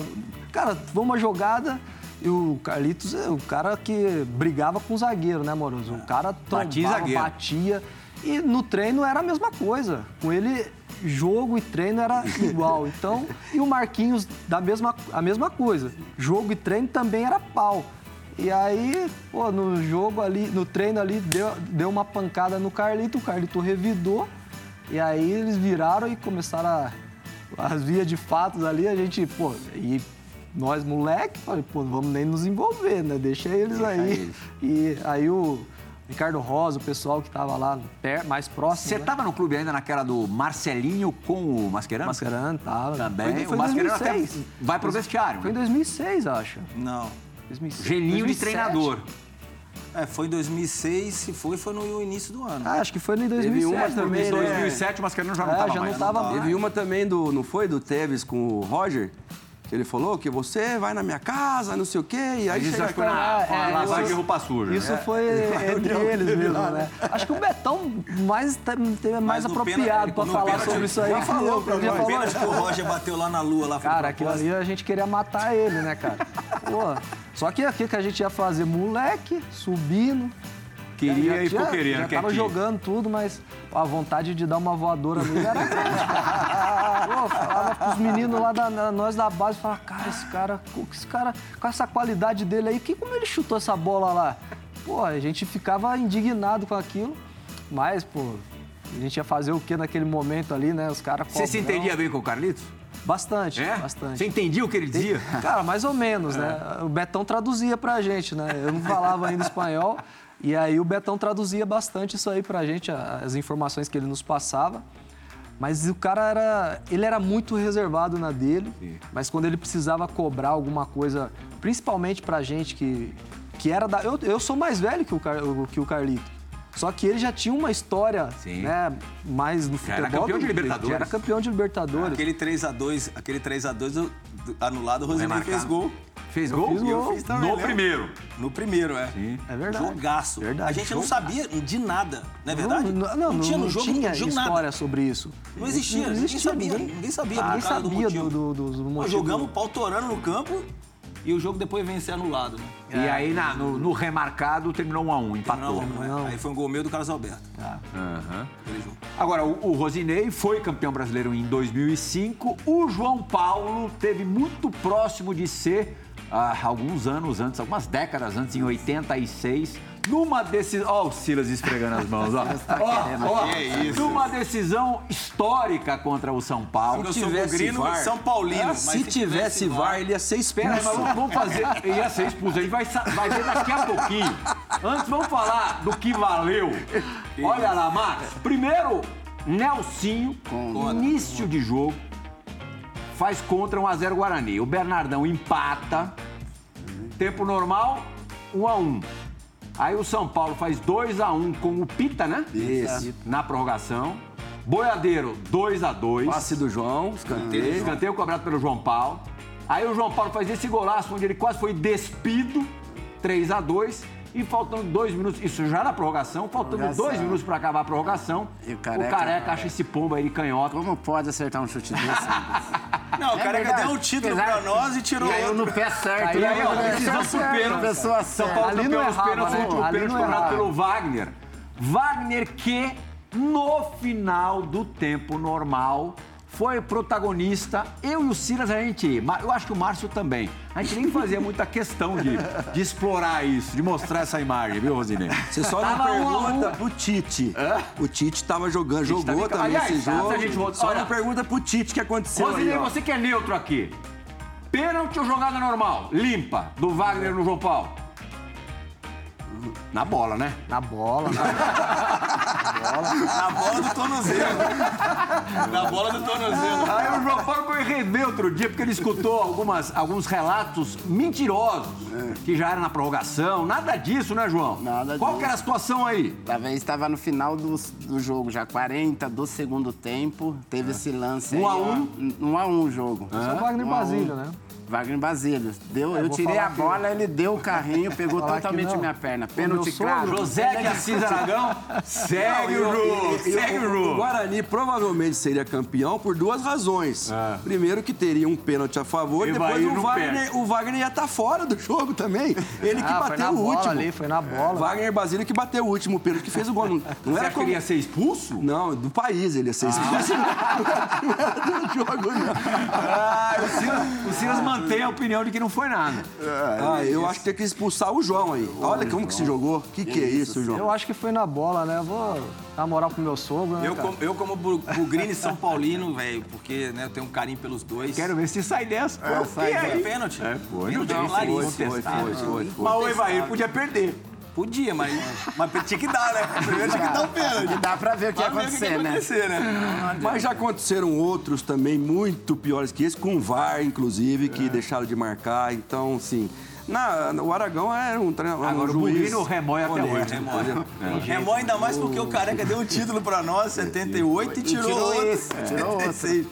S5: Cara, foi uma jogada e o Carlitos, é o cara que brigava com o zagueiro, né, Moroso? O cara
S1: Batia
S5: trombava,
S1: zagueiro.
S5: batia. E no treino era a mesma coisa. Com ele, jogo e treino era igual. Então, e o Marquinhos, da mesma, a mesma coisa. Jogo e treino também era pau. E aí, pô, no jogo ali, no treino ali, deu, deu uma pancada no Carlito, o Carlito revidou. E aí eles viraram e começaram a, as vias de fatos ali, a gente, pô, e nós moleque, falei, pô, não vamos nem nos envolver, né? Deixa eles aí. E aí o Ricardo Rosa, o pessoal que tava lá mais próximo.
S1: Você
S5: né?
S1: tava no clube ainda naquela do Marcelinho com o Mascherano?
S5: Mascarando, tava.
S1: Também.
S5: Foi, foi
S1: o Mascherano até
S5: 2006.
S1: vai pro vestiário.
S5: Foi em
S1: né?
S5: 2006, acho.
S3: Não.
S5: 2006.
S1: Gelinho de
S5: 2007.
S1: treinador.
S3: É, foi em 2006, se foi, foi no início do ano.
S5: Ah, acho que foi em 2007
S2: uma
S5: também,
S1: Em
S2: também,
S5: né?
S1: 2007 o Mascherano já não
S5: É,
S1: tava
S5: já
S1: mais.
S5: não tava mais.
S2: Teve uma também do, não foi? Do Tevez com o Roger? Que ele falou que você vai na minha casa, não sei o quê, e aí
S1: Isso
S2: chega
S1: acho que foi na,
S5: É,
S1: foi <laughs> na
S5: é,
S1: lavagem
S5: isso-
S1: de roupa suja.
S5: Isso
S1: né?
S5: foi entre eles mesmo, né? Acho que o Betão mais, é mais apropriado
S3: no
S5: falar sobre isso aí.
S3: Já
S5: que
S3: falou, pra
S5: já falou.
S3: Que o Roger bateu lá na lua, lá
S5: Cara,
S3: de
S5: aquilo ali a gente queria matar ele, né, cara? <laughs> Pô, só que aqui que a gente ia fazer moleque, subindo.
S1: Queria
S5: já,
S1: e
S5: já-
S1: querendo.
S5: Já tava jogando tudo, mas a vontade de dar uma voadora nele era grande. <laughs> Pô, falava pros meninos lá da nós da base, falava, cara, esse cara, com- esse cara, com essa qualidade dele aí, que, como ele chutou essa bola lá? Pô, a gente ficava indignado com aquilo, mas, pô, a gente ia fazer o que naquele momento ali, né? Os caras
S1: Você se entendia bem com o Carlitos?
S5: Bastante,
S1: É?
S5: bastante.
S1: Você entendia o que ele dizia? <laughs>
S5: Cara, mais ou menos, né? O Betão traduzia pra gente, né? Eu não falava ainda espanhol. E aí o Betão traduzia bastante isso aí pra gente, as informações que ele nos passava. Mas o cara era. Ele era muito reservado na dele. Mas quando ele precisava cobrar alguma coisa, principalmente pra gente que, que era da. Eu, eu sou mais velho que o, Car- que o Carlito. Só que ele já tinha uma história,
S1: Sim.
S5: né, mais no
S1: Já
S5: futebol.
S1: era campeão de
S5: do-
S1: Libertadores.
S5: Já era campeão de Libertadores.
S3: Aquele 3x2, aquele 3x2 do- do- anulado, o
S1: Remarcado.
S3: fez gol.
S1: Fez gol?
S5: fiz gol.
S3: fiz também,
S1: No
S3: né?
S1: primeiro.
S3: No primeiro, é.
S5: É verdade.
S3: Jogaço.
S5: Verdade,
S3: A gente não
S5: jogaço.
S3: sabia de nada, não é verdade?
S5: Não, não, não,
S3: tinha no
S5: não
S3: jogo,
S5: tinha
S3: jogo
S5: história
S3: nada.
S5: sobre isso.
S3: Não existia, ninguém sabia, ninguém sabia
S5: Ninguém
S3: do cara do
S5: sabia
S3: motivo.
S5: do, do, do, do
S3: Nós
S5: motivo.
S3: jogamos pau torando no campo e o jogo depois vem ser anulado, né?
S1: E aí, na- no, no remarcado, terminou 1 a 1 empatou.
S3: Não, não é. Aí foi um gol meu do Carlos Alberto.
S1: Aham.
S3: aquele jogo.
S1: Agora, o, o Rosinei foi campeão brasileiro em 2005. O João Paulo teve muito próximo de ser, ah, alguns anos antes, algumas décadas antes, em 86, numa decisão. Ó, o Silas esfregando as mãos, ó. ó, ó,
S3: Que isso.
S1: numa decisão histórica contra o São Paulo.
S3: Sou
S2: tivesse
S3: bugrino
S2: VAR.
S3: São Paulino. mas
S2: se, tivesse VAR, ele ia ser expulso.
S1: Vamos- fazer. Ia ser expulso. A gente vai, vai ver daqui a pouquinho. Antes, vamos falar do que valeu. Olha lá, Max. Primeiro, Nelsinho, início de jogo, faz contra 1x0 Guarani. O Bernardão empata. Tempo normal, 1x1. Aí o São Paulo faz 2x1 com o Pita, né?
S2: Isso.
S1: Na prorrogação. Boiadeiro, 2x2.
S2: Passe do João, escanteio.
S1: Escanteio cobrado pelo João Paulo. Aí o João Paulo faz esse golaço onde ele quase foi despido, 3 a 2 E faltando dois minutos, isso já na prorrogação, faltando
S4: Prorrogação.
S1: dois minutos pra acabar a prorrogação.
S4: E o
S1: o
S4: Careca-
S1: careca acha esse pombo aí de canhota.
S4: Como pode acertar um chute desse? <laughs>
S3: Não, o cara que
S4: verdade.
S3: deu um título
S4: Apesar-
S3: pra nós e tirou
S4: Caiu
S3: outro.
S4: no pé certo.
S5: Caiu,
S4: né?
S5: aí, ó,
S1: decisão por pênalti. São. Paulo campeão dos pênaltis,
S5: né?
S1: o último
S5: Ali
S1: pênalti cobrado pelo Wagner. Wagner que, no final do tempo normal, foi protagonista. Eu e o Silas, a gente, eu acho que o Márcio também, a gente nem fazia muita questão de, de explorar isso, de mostrar essa imagem, viu, Rosinei?
S2: Você só
S1: Tava
S2: não
S1: um a um.
S2: pergunta pro Tite. O Tite tava jogando, jogou
S1: tava-
S2: também
S1: Aliás,
S2: esse jogo.
S1: da gente voltar-
S2: Só
S1: olha-
S2: não pergunta pro Tite o que aconteceu
S1: Rosinei, você que é neutro aqui. Pênalti ou jogada normal? Limpa, do Wagner no João Paulo. Na bola, né?
S5: Na bola, né? <laughs>
S3: Na bola do tornozelo. Na bola do tornozelo.
S1: Aí o João Paulo foi rever outro dia, porque ele escutou algumas, alguns relatos mentirosos, que já era na prorrogação. Nada disso, né, João?
S4: Nada
S1: Qual
S4: disso.
S1: que era a situação aí?
S4: Talvez estava no final do, do jogo, já 40 do segundo tempo. Teve esse lance
S1: Um
S4: aí.
S1: a um?
S4: ó. Um a um o jogo.
S5: Só o Wagner
S4: Um a um.
S5: Basílio, né?
S4: Wagner Basílio. Deu, eu
S5: vou
S4: tirei a
S5: que-
S4: bola, ele deu o carrinho, pegou
S5: Falar que
S4: totalmente
S5: não.
S4: minha perna. Pênalti claro.
S1: José de Assis Aragão, <laughs> segue o segue o
S2: o. Guarani provavelmente seria campeão por duas razões. Primeiro que teria um pênalti a favor,
S1: E
S2: depois o Wagner, o Wagner ia estar fora do jogo também. Ele que
S5: Ah, foi
S2: bateu
S5: na
S2: o
S5: bola
S2: último.
S5: ali, foi na bola.
S2: Wagner Basílio que bateu o último pênalti, que fez o gol. Não, não
S1: Você
S2: era
S1: acha que ele ia ser expulso?
S2: Não, do país ele ia ser expulso. <laughs> Não era do jogo, não.
S1: Ah, o Silas, o Silas mantém a opinião de que não foi nada.
S2: Ah, eu acho que tem que expulsar o João aí. Olha como que se jogou. Que que é isso, João?
S5: Eu acho que foi na bola, né? Eu Vou dar moral pro meu sogro, né,
S3: Eu
S5: cara?
S3: como, eu como Bu- Bugrini São Paulino, velho, porque né, eu tenho um carinho pelos dois.
S1: Quero ver se sai dessa. Pô,
S3: Foi
S1: que é, hein?
S3: pênalti.
S1: É, foi.
S3: Pênalti
S1: Não, foi, foi, foi, foi, foi.
S3: Mas
S1: o Evair podia perder.
S3: Podia, mas, mas tinha que dar, né? Primeiro tinha que dar o pênalti.
S4: E dá pra ver o que ia
S3: Pra ver o que
S4: acontecer,
S3: ia
S4: né?
S3: acontecer, né?
S2: Mas já aconteceram outros também muito piores que esse, com VAR, inclusive, que deixaram de marcar. Então, sim. Na, o Aragão era um treinador.
S1: Agora,
S2: um
S1: o
S2: juiz
S1: Bugrini remói até hoje.
S2: entendeu?
S3: Remó ainda mais porque o Careca deu um título pra nós, 78, e tirou,
S4: tirou
S3: outro.
S4: esse, tirou outro.
S3: 86.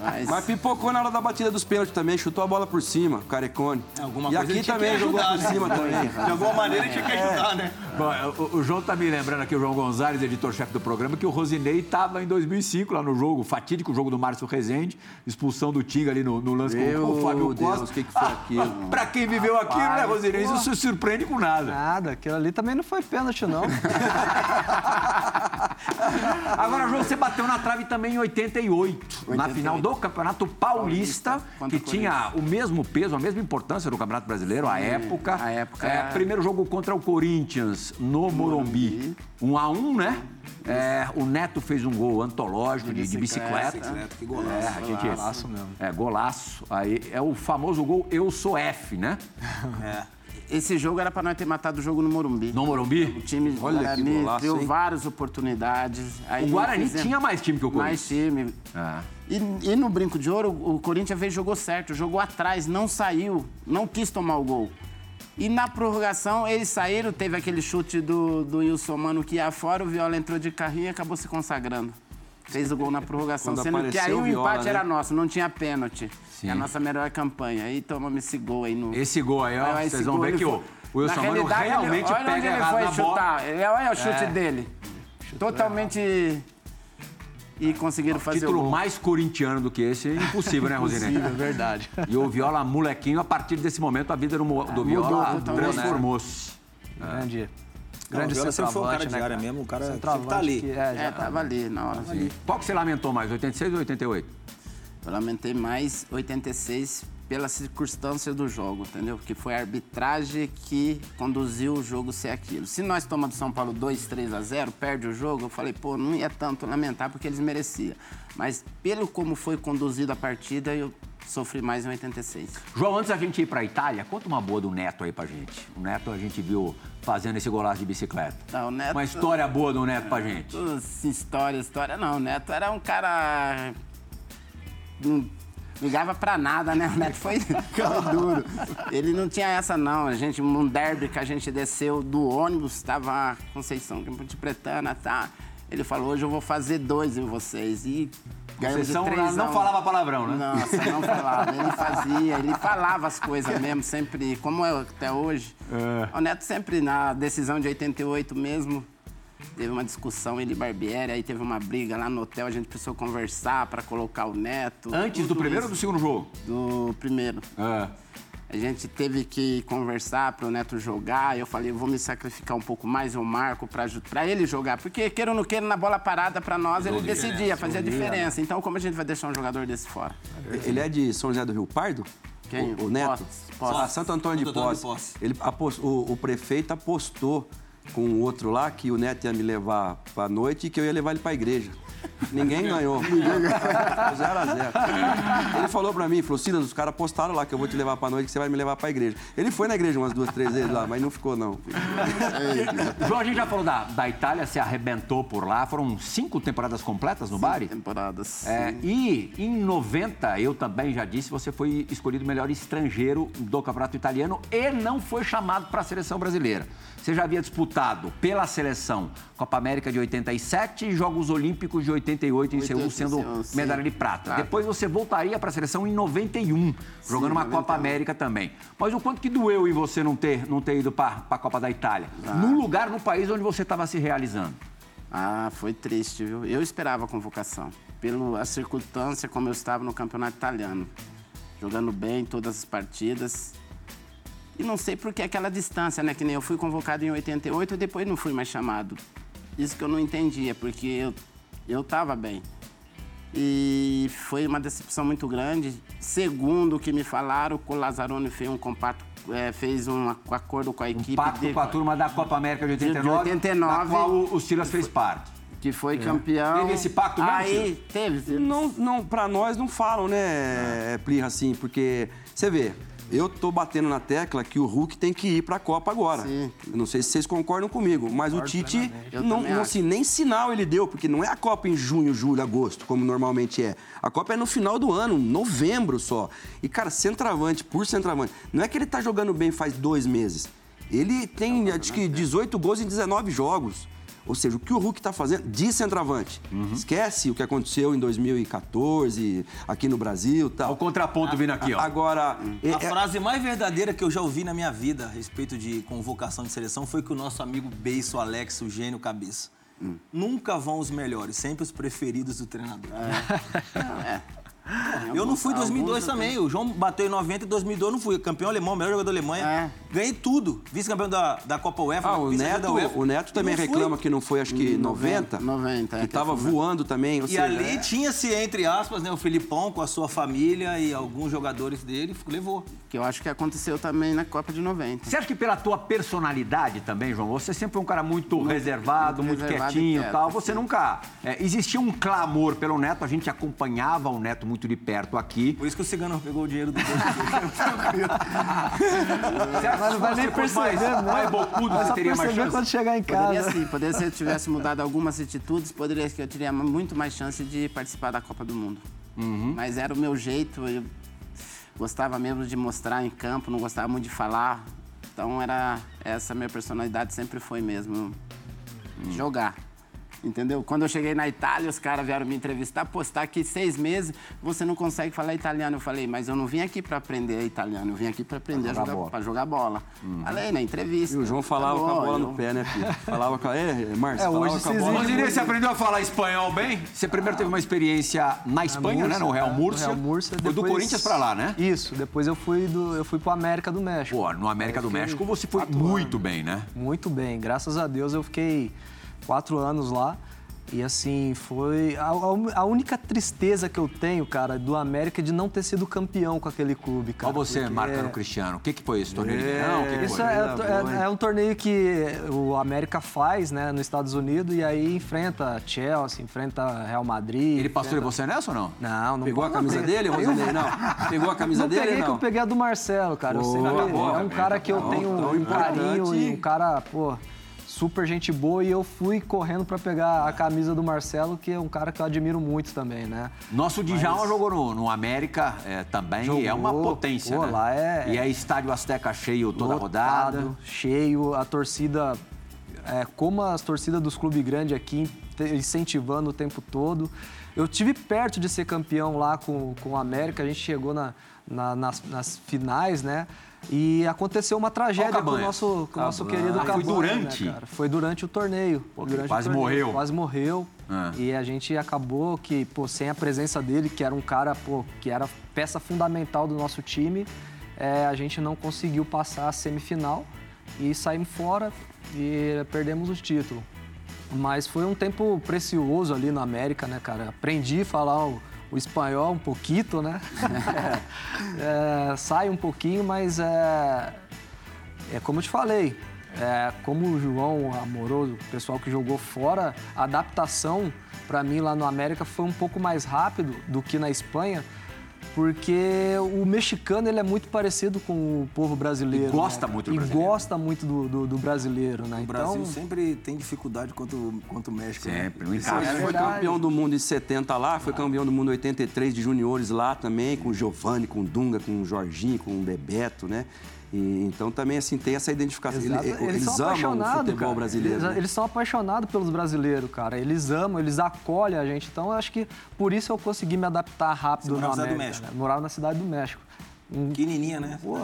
S4: Mas,
S2: Mas pipocou na hora da batida dos pênaltis também, chutou a bola por cima, Carecone.
S3: Alguma
S2: e
S3: coisa
S2: aqui também
S3: que
S2: jogou
S3: ajudar,
S2: por
S3: né?
S2: cima também.
S3: De alguma maneira tinha que ajudar, né?
S1: Bom, o, o João tá me lembrando aqui, o João Gonzalez, editor-chefe do programa, que o Rosinei estava em 2005 lá no jogo, fatídico jogo do Márcio Rezende, expulsão do Tigre ali no, no lance com
S2: Meu
S1: o Fábio
S2: Deus,
S1: Costa.
S2: o que que foi aquilo?
S1: pra quem viveu aquilo, né, Rosinei? Isso se surpreende com nada.
S5: Nada, aquilo ali também não foi pênalti, não. <laughs>
S1: Agora, João, você bateu na trave também em 88, na
S4: 88.
S1: final do Campeonato Paulista,
S4: Paulista,
S1: que tinha o mesmo peso, a mesma importância do Campeonato Brasileiro, à época.
S4: à época
S1: É,
S4: era-
S1: primeiro jogo contra o Corinthians, no Morumbi. Um a um, né? É, o Neto fez um gol antológico de, de bicicleta.
S3: Bicicleta, que golaço.
S1: É, a gente,
S5: Golaço mesmo.
S1: É, golaço. Aí é o famoso gol Eu Sou F, né?
S3: É.
S4: esse jogo era pra nós ter matado o jogo no Morumbi.
S1: No Morumbi.
S4: O time do Guarani
S2: golaço,
S4: deu
S2: hein?
S4: várias oportunidades. Aí
S1: O Guarani
S4: fizemos-
S1: tinha mais time que o
S4: mais
S1: Corinthians.
S4: time.
S1: É.
S4: E, e no Brinco de Ouro, o Corinthians veio jogou certo, jogou atrás, não saiu, não quis tomar o gol. E na prorrogação, eles saíram, teve aquele chute do, do Wilson Mano que ia fora, o Viola entrou de carrinho e acabou se consagrando. Fez o gol na prorrogação,
S2: Quando
S4: sendo que aí
S2: o Viola,
S4: empate
S2: né?
S4: era nosso, não tinha pênalti. É a nossa melhor campanha. Aí tomamos esse gol aí no.
S1: Esse gol aí, ó, vocês vão ver que o,
S4: foi-
S1: o Wilson Mano
S4: realidade, ele-
S1: realmente
S4: olha
S1: pega
S4: onde ele
S1: errado
S4: foi chutar. Ele- Olha o chute
S1: É.
S4: dele. Totalmente. E conseguiram fazer o
S1: Título mais corintiano do que esse é impossível, né, <laughs> Rosinei?
S5: É verdade.
S1: E o Viola molequinho, a partir desse momento, a vida do, do Viola
S4: totalmente,
S1: transformou-se.
S5: Grande.
S3: Não,
S5: Grande
S3: o Viola sempre foi um cara de
S5: né,
S3: área mesmo, o cara
S5: Centroavante
S3: tá ali.
S5: que- é, já
S4: É, tava ali na hora.
S1: Qual que você lamentou mais, 86 ou 88?
S4: Eu lamentei mais 86 pela circunstância do jogo, entendeu? Que foi a arbitragem que conduziu o jogo ser aquilo. Se nós tomamos do São Paulo 2, 3 a 0, perde o jogo, eu falei, pô, não ia tanto lamentar porque eles mereciam. Mas pelo como foi conduzida a partida, eu sofri mais em 86.
S1: João, antes da gente ir pra Itália, conta uma boa do Neto aí pra gente. O Neto a gente viu fazendo esse golaço de bicicleta.
S4: Não, Neto-
S1: Uma história boa do Neto pra gente.
S4: História, história não. O Neto era um cara. Ligava pra nada, né? O Neto foi <laughs> cara duro. Ele não tinha essa, não. A gente, um derby que a gente desceu do ônibus, tava a Conceição, que é Ponte Pretana, tá? Ele falou: hoje eu vou fazer dois em vocês. E ganhamos de
S1: Conceição
S4: três
S1: não falava palavrão, né?
S4: Nossa, não falava. Ele fazia, ele falava as coisas mesmo, sempre, como é até hoje. O Neto sempre, na decisão de 88 mesmo, teve uma discussão, ele e Barbieri, aí teve uma briga lá no hotel, a gente precisou conversar para colocar o Neto.
S1: Antes do primeiro ou
S4: isso.
S1: do segundo jogo?
S4: Do primeiro.
S1: É.
S4: A gente teve que conversar para o Neto jogar. Eu falei, eu vou me sacrificar um pouco mais, eu marco para ele jogar. Porque, queira ou não queira, na bola parada, para nós, ele decidia, fazia diferença. Então, como a gente vai deixar um jogador desse fora?
S2: Ele é de São José do Rio Pardo?
S4: Quem?
S2: O, o Neto?
S4: Poços, Poços.
S2: Ah, Santo Antônio de
S3: Santo Antônio de
S2: Poços.
S3: Poços.
S2: Ele o, o prefeito apostou com o outro lá que o Neto ia me levar pra noite e que eu ia levar ele pra igreja. Ninguém ganhou. Zero a zero. Ele falou pra mim, falou, Silas, os caras postaram lá que eu vou te levar pra noite, que você vai me levar pra igreja. Ele foi na igreja umas duas, três vezes lá, mas não ficou, não.
S1: João, a gente já falou da, da Itália, se arrebentou por lá. Foram cinco temporadas completas no Bari?
S4: Temporadas.
S1: É, e em 90, eu também já disse, você foi escolhido o melhor estrangeiro do Campeonato Italiano e não foi chamado para a seleção brasileira. Você já havia disputado pela seleção Copa América de 87 e Jogos Olímpicos de 88 em Seul,
S4: 88,
S1: sendo
S4: sim.
S1: medalha de prata. Depois você voltaria para a seleção em 91, jogando uma
S4: 91.
S1: Copa América também. Mas o quanto que doeu em você não ter, não ter ido para a Copa da Itália?
S4: Ah.
S1: No lugar, no país onde você estava se realizando.
S4: Ah, foi triste, viu? Eu esperava a convocação. Pela circunstância como eu estava no campeonato italiano. Jogando bem todas as partidas. E não sei por que aquela distância, né? Que nem eu fui convocado em 88 e depois não fui mais chamado. Isso que eu não entendia, porque eu, eu tava bem. E foi uma decepção muito grande. Segundo o que me falaram, o Lazzaroni fez um compacto, eh, fez um acordo com a equipe.
S1: Pacto
S4: de-
S1: com a turma da Copa América de
S4: De
S1: 89,
S4: 89,
S1: da qual o, o Silas fez parte.
S4: que foi campeão.
S1: Teve esse pacto mesmo,
S4: Aí, teve.
S2: Não, não, pra nós não falam, né, Plirra, assim, porque você vê, eu tô batendo na tecla que o Hulk tem que ir pra Copa agora.
S4: Sim.
S2: Eu não sei se vocês concordam comigo, mas o Tite não, não assim, nem sinal ele deu, porque não é a Copa em junho, julho, agosto, como normalmente é. A Copa é no final do ano, novembro só. E, cara, centroavante por centroavante. Não é que ele tá jogando bem faz dois meses. Ele tem, acho que, 18 gols em 19 jogos. Ou seja, o que o Hulk tá fazendo de centroavante. Esquece o que aconteceu em 2014, aqui no Brasil e
S1: Olha o
S2: tal.
S1: contraponto vindo aqui, ó.
S2: Agora, é-
S3: A
S2: é-
S3: frase mais verdadeira que eu já ouvi na minha vida a respeito de convocação de seleção foi que o nosso amigo Beiço Alex, o gênio cabeça. Nunca vão os melhores, sempre os preferidos do treinador.
S4: É. <laughs>
S3: Eu não fui em
S4: Alguns
S3: 2002
S4: eu
S3: também. O João bateu em 90 e 2002 eu não fui. Campeão alemão, melhor jogador da Alemanha.
S4: É.
S3: Ganhei tudo. Vice-campeão da, da Copa UEFA.
S2: Ah, o Neto,
S3: UEFA.
S2: o Neto também
S3: não fui.
S2: reclama que não foi, acho que 90.
S4: 90, é,
S2: que
S4: que
S2: tava
S4: foi-
S2: voando também. ou
S3: E
S2: seja,
S3: ali
S2: é-
S3: tinha-se, entre aspas, né, o Filipão com a sua família e alguns jogadores dele, levou.
S4: Que eu acho que aconteceu também na Copa de 90.
S1: Você acha que pela tua personalidade também, João, você sempre foi um cara muito, reservado, muito,
S4: muito reservado
S1: quietinho
S4: e quieto,
S1: tal. Você
S4: sim.
S1: nunca. é, existia um clamor pelo Neto, a gente acompanhava o Neto muito de perto aqui.
S3: Por isso que o Cigano pegou o dinheiro do bolso. <laughs>
S1: Você acha
S5: Mas não vai
S1: que
S5: nem
S1: você fosse mais,
S5: perceber, né?
S1: mais bocudo, você teria mais
S5: perceber
S1: chance?
S5: quando chegar em
S4: Poderia
S5: casa.
S4: sim, poderia ser se eu tivesse mudado algumas atitudes, poderia que eu teria muito mais chance de participar da Copa do Mundo.
S1: Uhum.
S4: Mas era o meu jeito, eu gostava mesmo de mostrar em campo, não gostava muito de falar. Então era essa minha personalidade sempre foi mesmo
S1: Hum.
S4: jogar. Entendeu? Quando eu cheguei na Itália, os caras vieram me entrevistar, tá aqui seis meses, você não consegue falar italiano. Eu falei, mas eu não vim aqui para aprender italiano, eu vim aqui para aprender a
S1: jogar
S4: jogar,
S1: bola.
S4: pra jogar bola. Falei na entrevista.
S2: E o João falava
S4: Tá
S2: com a bola
S4: eu-
S2: no pé, né, filho? Falava com a. É, Márcio,
S5: É, hoje
S2: com a bola.
S1: você aprendeu a falar espanhol bem? Você primeiro teve uma experiência na Espanha, né? No Real
S5: é,
S1: Múrcia.
S5: No Real Múrcia
S1: Foi do
S5: depois-
S1: Corinthians pra lá, né?
S5: Isso, depois eu fui, do, eu fui pro América do México.
S1: Pô, no América do México você foi
S5: quatro
S1: muito bem, né?
S5: Muito bem, graças a Deus eu fiquei quatro anos lá. E assim, foi. A, a- única tristeza que eu tenho, cara, do América é de não ter sido campeão com aquele clube, cara.
S1: Olha você
S5: porque-
S1: marcando o Cristiano. O que, que foi esse torneio? de verão? O que que
S5: Isso é, é- é um torneio que o América faz, né, nos Estados Unidos, e aí enfrenta Chelsea, enfrenta Real Madrid.
S1: Ele passou em
S5: enfrenta-
S1: você nessa ou não?
S5: Não, não
S2: Pegou a
S5: não
S2: camisa dele, Rosanei? Não. Pegou a camisa
S5: Não
S2: dele,
S5: peguei que eu
S2: não?
S5: peguei a do Marcelo, cara. Eu
S2: Boa,
S5: sempre- é um
S2: velho.
S5: cara que eu tenho um carinho e um cara, pô, super gente boa. E eu fui correndo pra pegar a camisa do Marcelo, que é um cara que eu admiro muito também, né?
S1: Nosso Djalma jogou no, no América é, também e é uma
S5: Jogou.
S1: potência,
S5: Pô,
S1: né?
S5: lá é-
S1: E é estádio Azteca cheio toda
S5: Lotado,
S1: rodada.
S5: cheio, a torcida, é, como as torcidas dos clubes grandes aqui, incentivando o tempo todo. Eu tive perto de ser campeão lá com, com o América, a gente chegou na- na- nas, nas finais, né? E aconteceu uma tragédia com o nosso, com o nosso querido
S1: Ah, foi
S5: Cabanhas,
S1: durante?
S5: Né? Foi durante o torneio.
S1: Pô,
S5: durante o
S1: quase
S5: torneio.
S1: morreu.
S5: Quase morreu.
S1: Ah.
S5: E a gente acabou que, pô, sem a presença dele, que era um cara, pô, que era peça fundamental do nosso time, é, a gente não conseguiu passar a semifinal e saímos fora e perdemos o título. Mas foi um tempo precioso ali na América, né, cara? Aprendi a falar o, o espanhol um pouquinho, né? <laughs> É, sai um pouquinho, mas é, é como eu te falei, É, como o João Amoroso, o pessoal que jogou fora, a adaptação para mim lá no América foi um pouco mais rápido do que na Espanha, porque o mexicano ele é muito parecido com o povo brasileiro.
S1: E gosta
S5: né?
S1: muito do
S5: E
S1: brasileiro.
S5: gosta muito do, do- do brasileiro, né?
S3: O Brasil
S5: então,
S3: sempre tem dificuldade contra o, contra o México. né?
S1: Sempre, um
S2: Ele
S1: encaixe.
S2: foi
S5: verdade.
S2: campeão do mundo em 70 lá, foi campeão do mundo em 83 de juniores lá também, com o Giovanni, com o Dunga, com o Jorginho, com o Bebeto, né? E, então também assim tem essa identificação.
S5: Exato.
S2: Ele- Eles,
S5: são
S2: amam o
S5: apaixonados,
S2: futebol
S5: cara.
S2: brasileiro.
S5: Eles,
S2: né?
S5: eles são apaixonados pelos brasileiros, cara. Eles amam, eles acolhem a gente. Então, eu acho que por isso eu consegui me adaptar rápido
S3: Você na cidade do
S5: América.
S3: México?
S5: né? Morava na cidade do México.
S3: Pequenininha, né?
S5: Pô,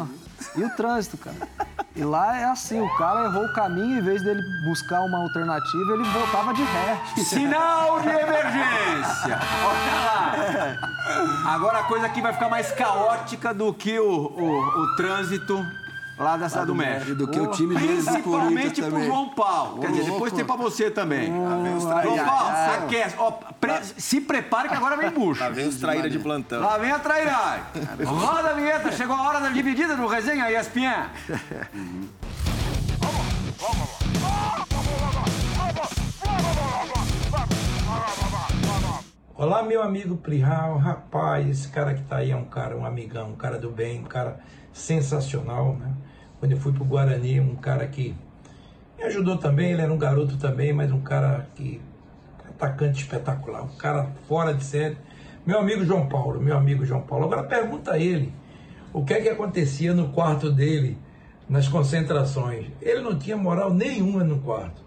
S5: e o trânsito, cara? <laughs> E lá é assim, o cara errou o caminho, em vez dele buscar uma alternativa, ele voltava de ré.
S1: Sinal de emergência! Olha lá! Agora a coisa aqui vai ficar mais caótica do que o, o, o trânsito lá da cidade do México.
S2: do que o time do
S1: Principalmente pro
S2: também.
S1: João Paulo. Quer dizer, depois tem pra você também. João Paulo, aquece. Se prepare que agora vem bucho.
S3: Lá vem os traíra de plantão.
S1: Lá vem a trairagem. Roda a vinheta, chegou a hora da dividida do Resenha ESPN.
S6: Olá, meu amigo Prihal. Rapaz, esse cara que tá aí é um cara, um amigão, um cara do bem, um cara sensacional, né? Quando eu fui pro Guarani, um cara que me ajudou também, ele era um garoto também, mas um cara que atacante espetacular, um cara fora de série. Meu amigo João Paulo, meu amigo João Paulo. Agora pergunta a ele o que é que acontecia no quarto dele nas concentrações. Ele não tinha moral nenhuma no quarto.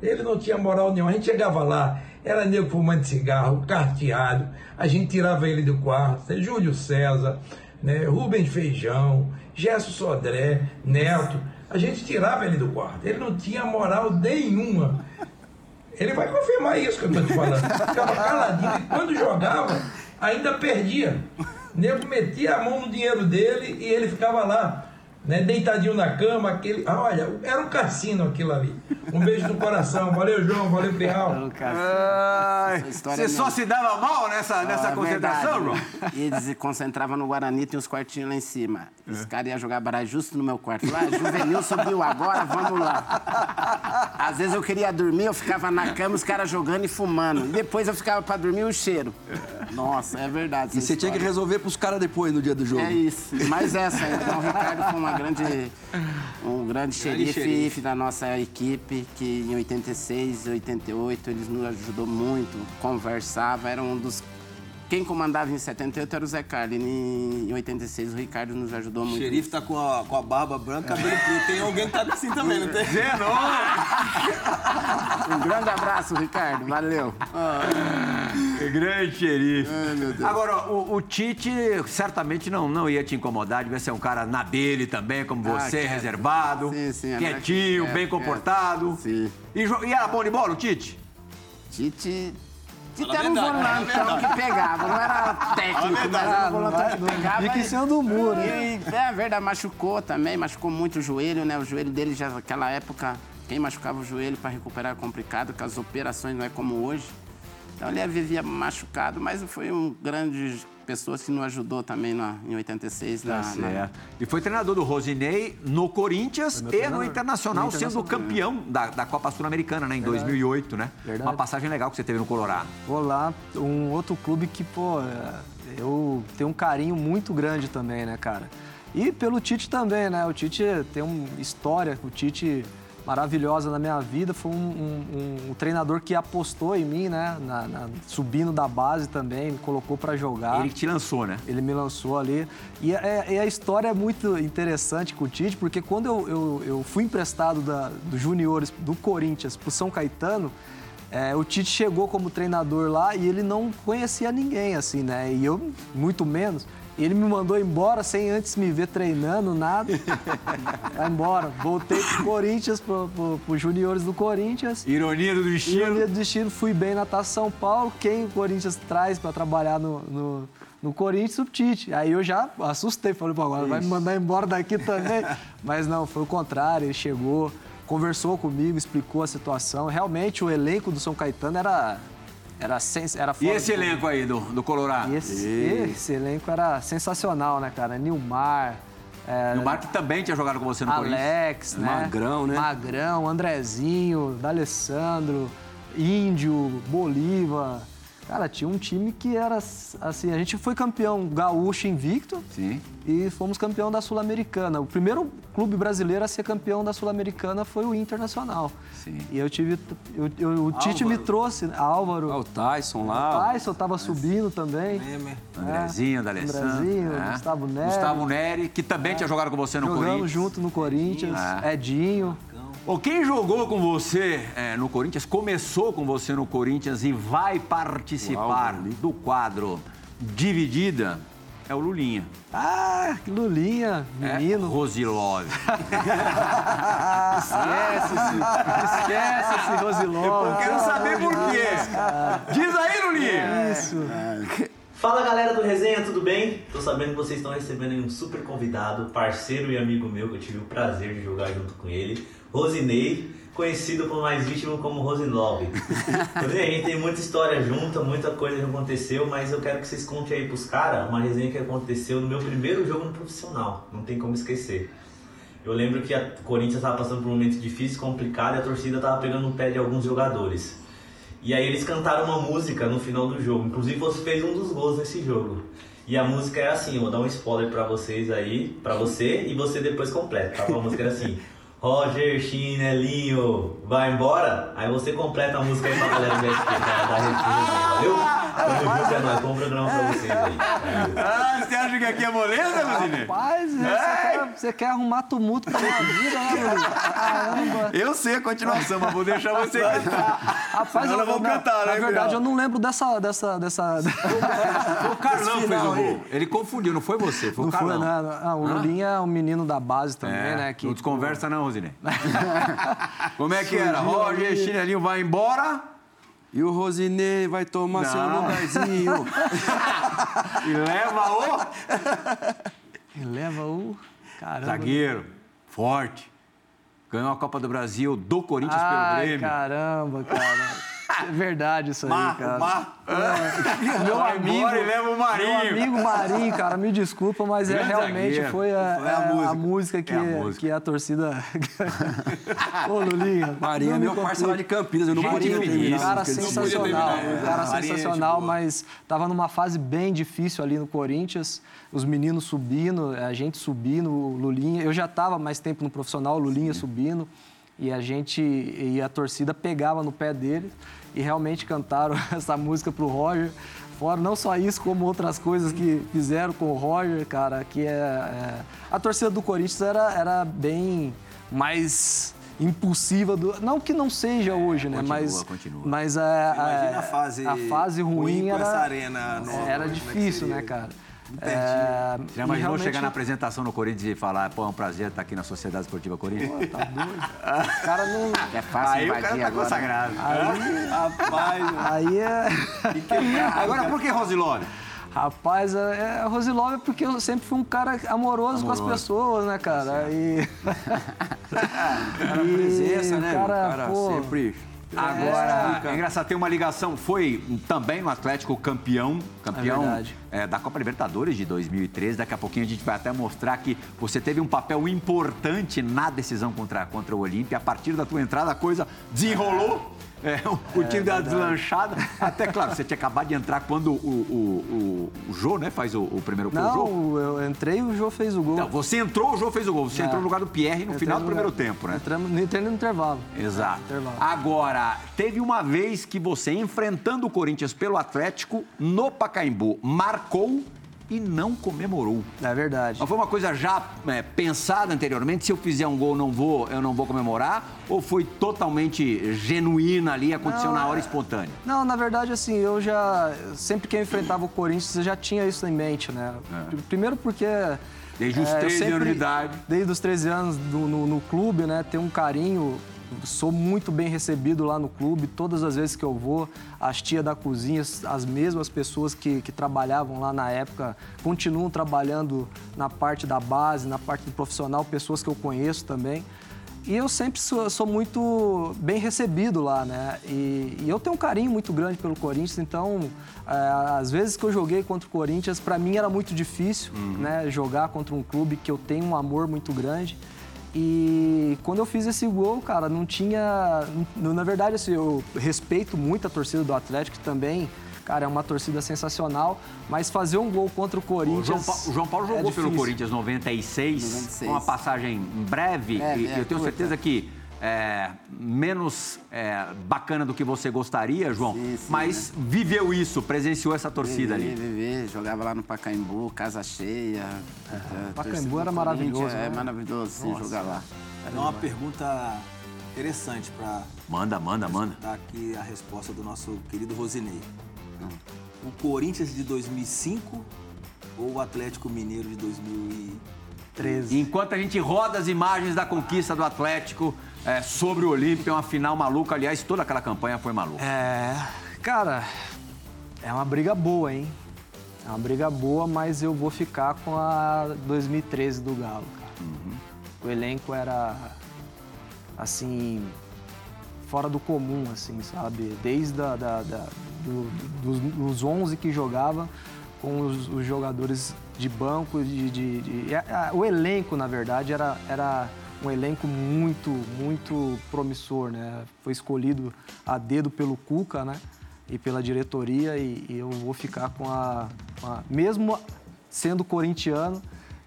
S6: Ele não tinha moral nenhuma. A gente chegava lá, era nego fumando cigarro, carteado, a gente tirava ele do quarto. Júlio César, né? Rubens Feijão, Gerson Sodré, Neto. A gente tirava ele do quarto. Ele não tinha moral nenhuma. Ele vai confirmar isso que eu estou te falando. Ficava caladinho e quando jogava, ainda perdia. O nego metia a mão no dinheiro dele e ele ficava lá, né, deitadinho na cama. Aquele... Ah, olha, era um cassino aquilo ali. Um beijo no coração. Valeu, João. Valeu, Pirral.
S1: Ai,
S4: história
S1: você
S4: é
S1: só se dava mal nessa, nessa
S4: Ah,
S1: concentração,
S4: verdade.
S1: João? <laughs>
S4: E eles se concentravam no Guarani, tem uns quartinhos lá em cima. Os caras iam jogar baralho justo no meu quarto. Lá, juvenil subiu agora, vamos lá. Às vezes eu queria dormir, eu ficava na cama, os caras jogando e fumando. E depois eu ficava pra dormir o cheiro. Nossa, é verdade.
S2: E você tinha que
S4: história.
S2: resolver pros caras depois no dia do jogo.
S4: É isso. Mas essa, então, o Ricardo foi uma grande, um grande xerife,
S3: xerife.
S4: da nossa equipe, que em 86, 88, eles nos ajudou muito, conversava, era um dos... Quem comandava em 78 era o Zé Carlos, e em 86 o Ricardo nos ajudou
S3: O
S4: muito.
S3: xerife tá com a, com a barba branca, cabelo preto. Tem alguém que tá assim também, não tem?
S4: Um grande abraço, Ricardo, valeu.
S1: Grande xerife. Agora, o, o Tite certamente não, não ia te incomodar, devia ser um cara na dele também, como
S4: Ah,
S1: você,
S4: quieto.
S1: reservado,
S4: Sim, sim, era
S1: quietinho,
S4: quieto,
S1: bem
S4: quieto.
S1: comportado.
S4: Sim.
S1: E, e era bom de bola, o Tite?
S4: Tite...
S3: A
S4: era um
S3: a
S4: volantão que pegava, não era técnico, mas era um volantão que pegava.
S5: Fica em
S4: e-
S5: cima do muro, né?
S4: E, é verdade, machucou também, machucou muito o joelho, né? O joelho dele já naquela época, quem machucava o joelho para recuperar é complicado, porque as operações não é como hoje. Então ele vivia machucado, mas foi um grande pessoa que nos ajudou também na, em 86.
S1: Tá
S4: na, na-
S1: certo. E foi treinador do Rosinei no Corinthians e no. Internacional,
S5: No
S1: sendo campeão da, da Copa Sul-Americana, né, em 2008, né?
S5: Verdade.
S1: Uma passagem legal que você teve no Colorado.
S5: Pô, lá, um outro clube que, pô, é, eu tenho um carinho muito grande também, né, cara? E pelo Tite também, né? O Tite tem uma história, o Tite maravilhosa na minha vida. Foi um, um- um treinador que apostou em mim, né? Na- na- subindo da base também, me colocou pra jogar.
S1: Ele te lançou, né?
S5: Ele me lançou ali. E, é- e a história é muito interessante com o Tite, porque quando eu, eu- eu fui emprestado da, dos juniores do Corinthians pro São Caetano, é, o Tite chegou como treinador lá e ele não conhecia ninguém, assim, né? E eu, muito menos. Ele me mandou embora sem antes me ver treinando, nada. <laughs> Vai embora. Voltei pro Corinthians, pro, pro, pros juniores do Corinthians.
S1: Ironia do destino.
S5: eu ia do destino, fui bem na Taça São Paulo. Quem o Corinthians traz pra trabalhar no, no, no Corinthians? O Tite. Aí eu já assustei, falei, pô, agora vai me mandar embora daqui também. <laughs> Mas não, foi o contrário, ele chegou, conversou comigo, explicou a situação. Realmente o elenco do São Caetano era, era, sens- era
S1: E esse elenco aí do, do Colorado?
S5: Esse, esse elenco era sensacional, né, cara? Nilmar,
S1: É, o Marco também tinha jogado com você no Corinthians.
S5: Alex, né?
S2: Magrão, né?
S5: Magrão, Andrezinho, D'Alessandro, Índio, Bolívar. Cara, tinha um time que era assim, a gente foi campeão gaúcho invicto.
S1: Sim.
S5: E fomos campeão da Sul-Americana. O primeiro clube brasileiro a ser campeão da Sul-Americana foi o Internacional.
S1: Sim.
S5: E eu tive. Eu, eu, o Tite me trouxe, Álvaro.
S2: Ah, o Tyson lá.
S5: O Tyson tava subindo também.
S3: Meme.
S1: Andrezinho, D'Alessandro.
S5: Andrezinho,
S1: é.
S5: Gustavo Neri.
S1: Gustavo Neri, que também tinha jogado com você no
S5: Jogamos
S1: Corinthians.
S5: junto no Corinthians.
S1: É.
S5: Edinho.
S1: Ô, quem jogou com você é, no Corinthians, começou com você no Corinthians e vai participar do quadro Dividida, é o Lulinha.
S5: Ah, que Lulinha,
S1: É
S5: menino.
S1: Rosilove.
S5: Esquece esse, esquece esse Rosiló.
S1: Eu quero saber por quê. Diz aí, Lulinha.
S5: Isso.
S7: Fala galera do Resenha, tudo bem? Tô sabendo que vocês estão recebendo aí um super convidado, parceiro e amigo meu, que eu tive o prazer de jogar junto com ele, Rosinei, conhecido por mais íntimo como Rosinove. <laughs> A gente tem muita história junta, muita coisa que aconteceu, mas eu quero que vocês contem aí pros caras uma resenha que aconteceu no meu primeiro jogo no profissional, não tem como esquecer. Eu lembro que a Corinthians estava passando por um momento difícil, complicado, e a torcida estava pegando no pé de alguns jogadores. E aí eles cantaram uma música no final do jogo. Inclusive você fez um dos gols nesse jogo. E a música é assim, eu vou dar um spoiler pra vocês aí, pra você, e você depois completa, tá? A música era assim, Roger Chinelinho, vai embora? Aí você completa a música aí pra galera da, da, da Rede valeu? Tamo junto, é nóis, bom programa pra vocês aí.
S1: Que aqui é moleza, Lulinha?
S5: Rapaz, você, quer, você quer arrumar tumulto pra minha vida, né, Lulinha? Caramba.
S1: Eu sei a continuação, mas vou deixar você cantar.
S5: Rapaz, eu,
S1: vamos
S5: na,
S1: cantar, né,
S5: na verdade, eu não lembro dessa. dessa, dessa... <laughs>
S1: O Carlão fez o gol. Ele confundiu, não foi você, foi
S5: Não
S1: o
S5: foi,
S1: Carlão.
S5: né? Ah, o Lulinha é um menino da base também,
S1: É,
S5: né? Que,
S1: não desconversa não, Rosinei. <laughs> Como é que era? Roger Chinelinho vai embora
S2: E o Rosinei vai tomar seu
S1: Não.
S2: lugarzinho. <laughs>
S1: e leva o <laughs>
S5: E leva o. Caramba.
S1: zagueiro, forte. Ganhou a Copa do Brasil do Corinthians pelo
S5: Ai,
S1: Grêmio.
S5: caramba, cara. <laughs> É verdade isso aí,
S3: Mar,
S5: cara.
S3: Mar. <laughs>
S5: Meu
S1: Vai
S5: amigo,
S1: embora e leva o Marinho.
S5: Meu amigo Marinho, cara, me desculpa, mas é, realmente
S1: zagueiro.
S5: foi a,
S3: Foi a
S5: é,
S3: música.
S5: música que,
S1: É a música.
S5: que a torcida. <laughs> Ô, Lulinha.
S2: Marinho é
S5: me
S2: meu parceiro lá de. Campinas, eu não
S1: Gente
S2: podia terminar.
S5: Um cara sensacional, um cara
S3: é
S5: sensacional, mas estava numa fase bem difícil ali no Corinthians, os meninos subindo, a gente subindo, o Lulinha, eu já estava mais tempo no profissional, o Lulinha subindo, e a gente, e a torcida pegava no pé dele, e realmente cantaram <laughs> essa música pro Roger, fora não só isso, como outras coisas que fizeram com o Roger, cara, que é... é- a torcida do Corinthians era, era bem mais impulsiva, do, não que não seja hoje, né,
S1: continua,
S5: mas...
S1: continua.
S5: Mas a,
S3: Imagina
S5: a,
S3: a fase,
S5: a fase ruim,
S3: com
S5: era,
S3: essa arena nova,
S5: era
S3: é
S5: difícil, né, cara?
S3: Pertinho.
S1: Já
S5: e
S1: imaginou
S5: realmente-
S1: chegar na apresentação no Corinthians e falar, pô, é um prazer estar aqui na Sociedade Esportiva Corinthians?
S5: Tá doido? <laughs> O cara não...
S4: É fácil
S1: Aí o cara tá
S4: agora.
S1: consagrado.
S3: Rapaz,
S5: Aí é...
S1: Agora, por que Rosilone?
S5: Rapaz, é, é Rosilove porque eu sempre fui um cara amoroso, com as pessoas, né, cara? E... <laughs>
S2: Cara,
S5: E
S2: presença, né?
S5: o cara,
S2: cara
S5: pô,
S2: sempre...
S1: Agora, é engraçado, tem uma ligação. Foi também no Atlético campeão, campeão
S5: verdade.
S1: é, da Copa Libertadores de 2013. Daqui a pouquinho a gente vai até mostrar que você teve um papel importante na decisão contra, contra o Olímpia. A partir da tua entrada, a coisa desenrolou. É, o, time deu uma deslanchada. Até, claro, você tinha acabado de entrar quando o, o, o, o Jô, né, faz o, o primeiro gol.
S5: Não, eu entrei e o Jô fez o gol.
S1: Não, você entrou, o Jô fez o gol. Você
S5: É.
S1: entrou no lugar do Pierre no
S5: Entrei
S1: final
S5: no
S1: do primeiro
S5: lugar-
S1: tempo, né?
S5: Entramos, entrei no intervalo.
S1: Exato.
S5: Intervalo.
S1: Agora, teve uma vez que você, enfrentando o Corinthians pelo Atlético, no Pacaembu, marcou e não comemorou.
S5: É verdade.
S1: Mas foi uma coisa já é, pensada anteriormente, se eu fizer um gol não vou, eu não vou comemorar? Ou foi totalmente genuína ali, aconteceu
S5: Não,
S1: na hora
S5: é-
S1: espontânea?
S5: Não, na verdade, assim, eu já. Sempre que eu enfrentava o Corinthians, eu já tinha isso em mente, né? Primeiro porque.
S1: É. Desde os
S5: eu
S1: 13 anos de idade.
S5: Desde os 13 anos do- no, no clube, né? Ter um carinho. Sou muito bem recebido lá no clube. Todas as vezes que eu vou, as tias da cozinha, as mesmas pessoas que, que trabalhavam lá na época, continuam trabalhando na parte da base, na parte do profissional, pessoas que eu conheço também. e eu sempre sou, sou muito bem recebido lá, né? E, e eu tenho um carinho muito grande pelo Corinthians, então, é, às vezes que eu joguei contra o Corinthians, para mim era muito difícil, né? Jogar contra um clube que eu tenho um amor muito grande. E quando eu fiz esse gol, cara, não tinha. Na verdade, assim, eu respeito muito a torcida do Atlético também. Cara, é uma torcida sensacional, mas fazer um gol contra o
S1: O
S5: Corinthians.
S1: João, Pa- o João Paulo
S5: é
S1: jogou pelo
S5: difícil.
S1: Corinthians 96,
S4: 96.
S1: uma passagem breve,
S4: É,
S1: e
S4: é,
S1: eu tenho
S4: curta.
S1: certeza que é, menos é, bacana do que você gostaria, João,
S4: Sim, sim,
S1: mas viveu isso, presenciou essa torcida
S4: Vivi,
S1: ali.
S4: vivi, jogava lá no Pacaembu, casa cheia. É,
S5: Pacaembu era maravilhoso,
S4: É
S5: né?
S4: maravilhoso, sim, jogar lá.
S3: É uma pergunta interessante para
S1: Manda, manda, manda.
S3: dar aqui a resposta do nosso querido Rosinei. O Corinthians de 2005 ou o Atlético Mineiro de 2013?
S1: Enquanto a gente roda as imagens da conquista do Atlético é, sobre o Olímpia, uma final maluca, aliás, toda aquela campanha foi maluca.
S5: É, cara, é uma briga boa, hein? É uma briga boa, mas eu vou ficar com a 2013 do Galo, cara. O elenco era, assim, fora do comum, assim, sabe? Desde a, da, da- do- dos, dos 11 que jogava com os, os jogadores de banco, de, de- de- é, é, o elenco, na verdade, era, era um elenco muito, muito promissor, né? Foi escolhido a dedo pelo Cuca, né? E pela diretoria e, e eu vou ficar com a, com a- mesmo sendo corintiano,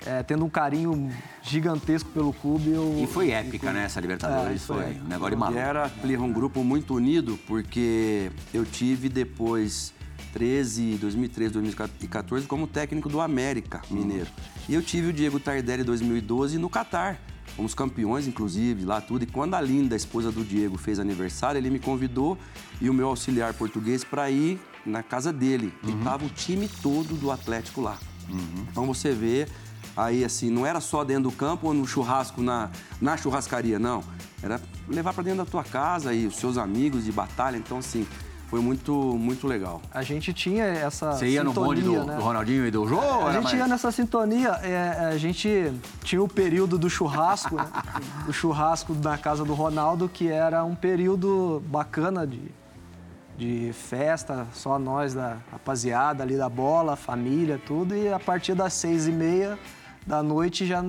S5: é, tendo um carinho gigantesco pelo clube, eu
S1: E foi épica, né, essa Libertadores,
S5: É, foi
S1: foi um negócio de maluco.
S2: era, um grupo muito unido, porque eu tive depois 13, 2013, 2014 como técnico do América Mineiro. E eu tive o Diego Tardelli em 2012 no Catar. Fomos campeões, inclusive, lá tudo. E quando a Linda, a esposa do Diego, fez aniversário, ele me convidou e o meu auxiliar português para ir na casa dele. E tava o time todo do Atlético lá. Então você vê aí assim, não era só dentro do campo ou no churrasco na, na churrascaria, não. Era levar para dentro da tua casa e os seus amigos de batalha. Então assim, foi muito muito legal.
S5: A gente tinha essa
S1: Você ia no bonde do,
S5: sintonia, né?
S1: do Ronaldinho e do Jô?
S5: A gente
S1: mais-
S5: ia nessa sintonia, é, a gente tinha o período do churrasco, né? o churrasco na casa do Ronaldo, que era um período bacana de, de festa, só nós da rapaziada ali da bola, família, tudo, e a partir das seis e meia da noite já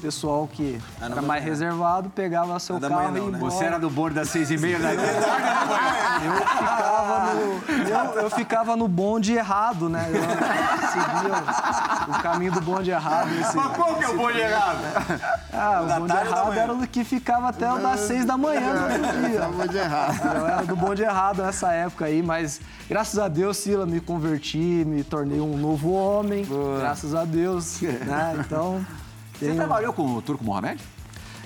S5: pessoal que
S3: Ah,
S5: era mais reservado pegava seu
S3: Não
S5: carro
S3: não,
S5: e
S3: né?
S1: Você era do bonde das seis e meia da <laughs>
S5: Eu ficava no, eu, eu ficava no bonde errado, né? Eu seguia o, o caminho do bonde errado. Esse,
S1: Mas qual que é o bonde errado?
S5: ah, o
S3: da
S5: bonde errado era o que ficava até o das seis da manhã do outro dia.
S4: Tava de errado.
S5: Eu era do bonde errado nessa época aí, mas graças a Deus, Sila, me converti, me tornei um novo homem. Graças a Deus. Né? Então.
S1: Você
S5: tenho-
S1: trabalhou com o Turco Mohamed?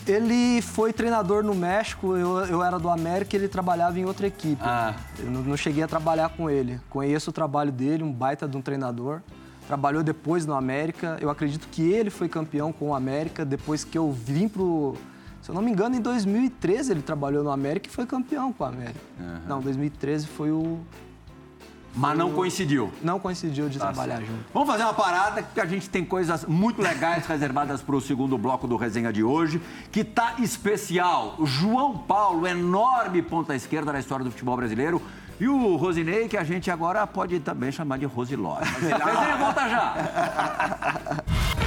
S5: Ele foi treinador no México, eu, eu era do América e ele trabalhava em outra equipe.
S1: Ah.
S5: Eu não, não cheguei a trabalhar com ele. Conheço o trabalho dele, um baita de um treinador. Trabalhou depois no América. Eu acredito que ele foi campeão com o América depois que eu vim pro. Se eu não me engano, em 2013 ele trabalhou no América e foi campeão com o América. Não, 2013 foi o.
S1: Mas não coincidiu.
S5: Não coincidiu de trabalhar junto.
S1: Vamos fazer uma parada, porque a gente tem coisas muito legais reservadas para o segundo bloco do Resenha de hoje, que tá especial. O João Paulo, enorme ponta esquerda na história do futebol brasileiro. E o Rosinei, que a gente agora pode também chamar de Rosiló. Resenha volta já! <laughs>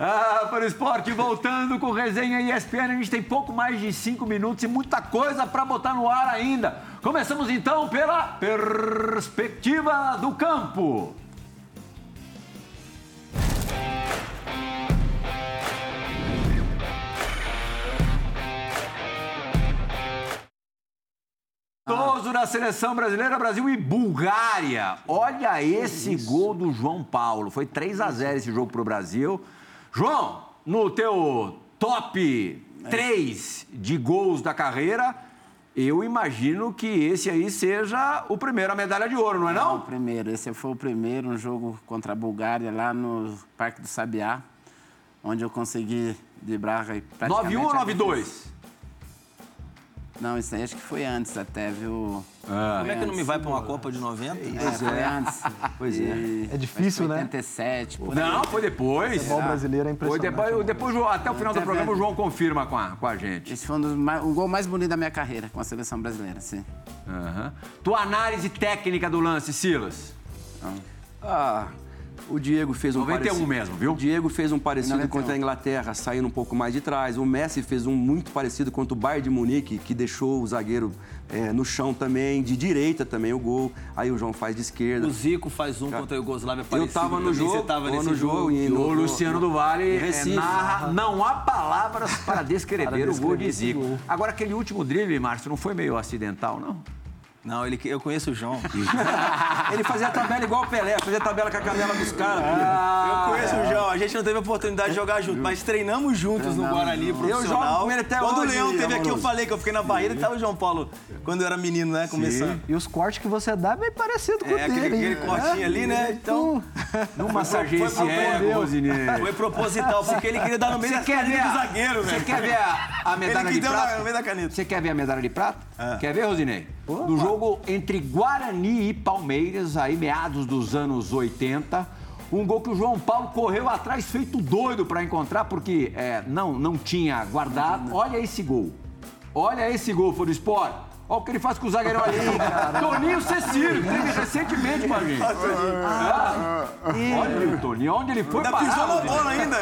S1: Ah, para o esporte, voltando com resenha ESPN, a gente tem pouco mais de cinco minutos e muita coisa para botar no ar ainda. Começamos então pela perspectiva do campo. Toso da seleção brasileira, Brasil e Bulgária. Olha esse gol do João Paulo. Foi 3 a 0 esse jogo pro Brasil. João, no teu top 3 de gols da carreira, eu imagino que esse aí seja o primeiro a medalha de ouro, não é
S4: O
S1: não?
S4: primeiro, esse foi o primeiro, um jogo contra a Bulgária lá no Parque do Sabiá, onde eu consegui driblar aí
S1: 9-1
S4: praticamente
S1: ou
S4: a
S1: 9-2?
S4: Não, isso aí acho que foi antes até, viu?
S3: Como é que não me vai pra uma Copa de 90?
S4: É, foi antes.
S2: Pois é.
S5: É difícil,
S4: acho que
S5: né?
S4: 87, por.
S1: Não, foi depois.
S5: futebol brasileiro é
S1: Foi
S5: impressionante.
S1: depois, depois, o João- até o final do programa, o. João confirma com a, com a gente.
S4: Esse foi um dos mais- o gol mais bonito da minha carreira com a seleção brasileira, sim.
S1: Aham. Tua análise técnica do lance, Silas?
S2: Ah, o Diego fez um
S1: 91
S2: parecido.
S1: mesmo, viu?
S2: O Diego fez um parecido
S4: 91.
S2: contra a Inglaterra, saindo um pouco mais de trás. O Messi fez um muito parecido contra o Bayern de Munique, que deixou o zagueiro eh, no chão também, de direita também o gol. Aí o João faz de esquerda.
S3: O Zico faz um contra a Iugoslávia
S2: Eu
S3: parecido.
S2: tava no jogo,
S3: Você tava
S2: no jogo e no-
S1: O Luciano do Vale
S2: Recife.
S1: narra, não há palavras para descrever
S5: Para
S1: o gol de
S5: descrever
S1: Zico.
S5: gol.
S1: Agora, aquele último drible, Márcio, não foi meio acidental, não?
S3: Não, ele, eu conheço o João. <laughs>
S2: Ele fazia a tabela igual o Pelé, fazia a tabela com a canela dos caras.
S3: Eu conheço o João. A gente não teve a oportunidade de jogar junto, mas treinamos juntos no Guarani profissional.
S2: jogo com ele até
S3: Quando
S2: hoje,
S3: o Leão teve aqui, eu falei que eu fiquei na Bahia e tava o João Paulo quando eu era menino, né? Começando.
S5: E os cortes que você dá é bem parecido com o
S3: É, aquele,
S5: dele. hein?
S3: aquele cortinho ali, né? Então, <laughs>
S1: Numa
S3: foi
S1: sargência
S3: pro-
S1: Rosinei.
S3: foi proposital, porque ele queria dar no meio
S1: Você
S3: da
S1: quer ver a,
S3: do zagueiro,
S1: Você
S3: velho.
S1: quer ver a, a <laughs> medalha
S3: Ele que
S1: de prata?
S3: no meio da caneta.
S1: Você quer ver a medalha de prata? Quer ver, Rosinei? No jogo entre Guarani e Palmeiras, aí meados dos anos 80, um gol que o João Paulo correu atrás feito doido para encontrar, porque é, não, não tinha guardado. Olha esse gol. Olha esse gol, do Sport. Olha o que ele faz com o zagueirão ali. <laughs> Toninho Cecílio, que teve recentemente com a gente. É. Olha o Toninho, onde ele foi
S3: Ainda
S1: parar,
S3: pisou na bola ainda.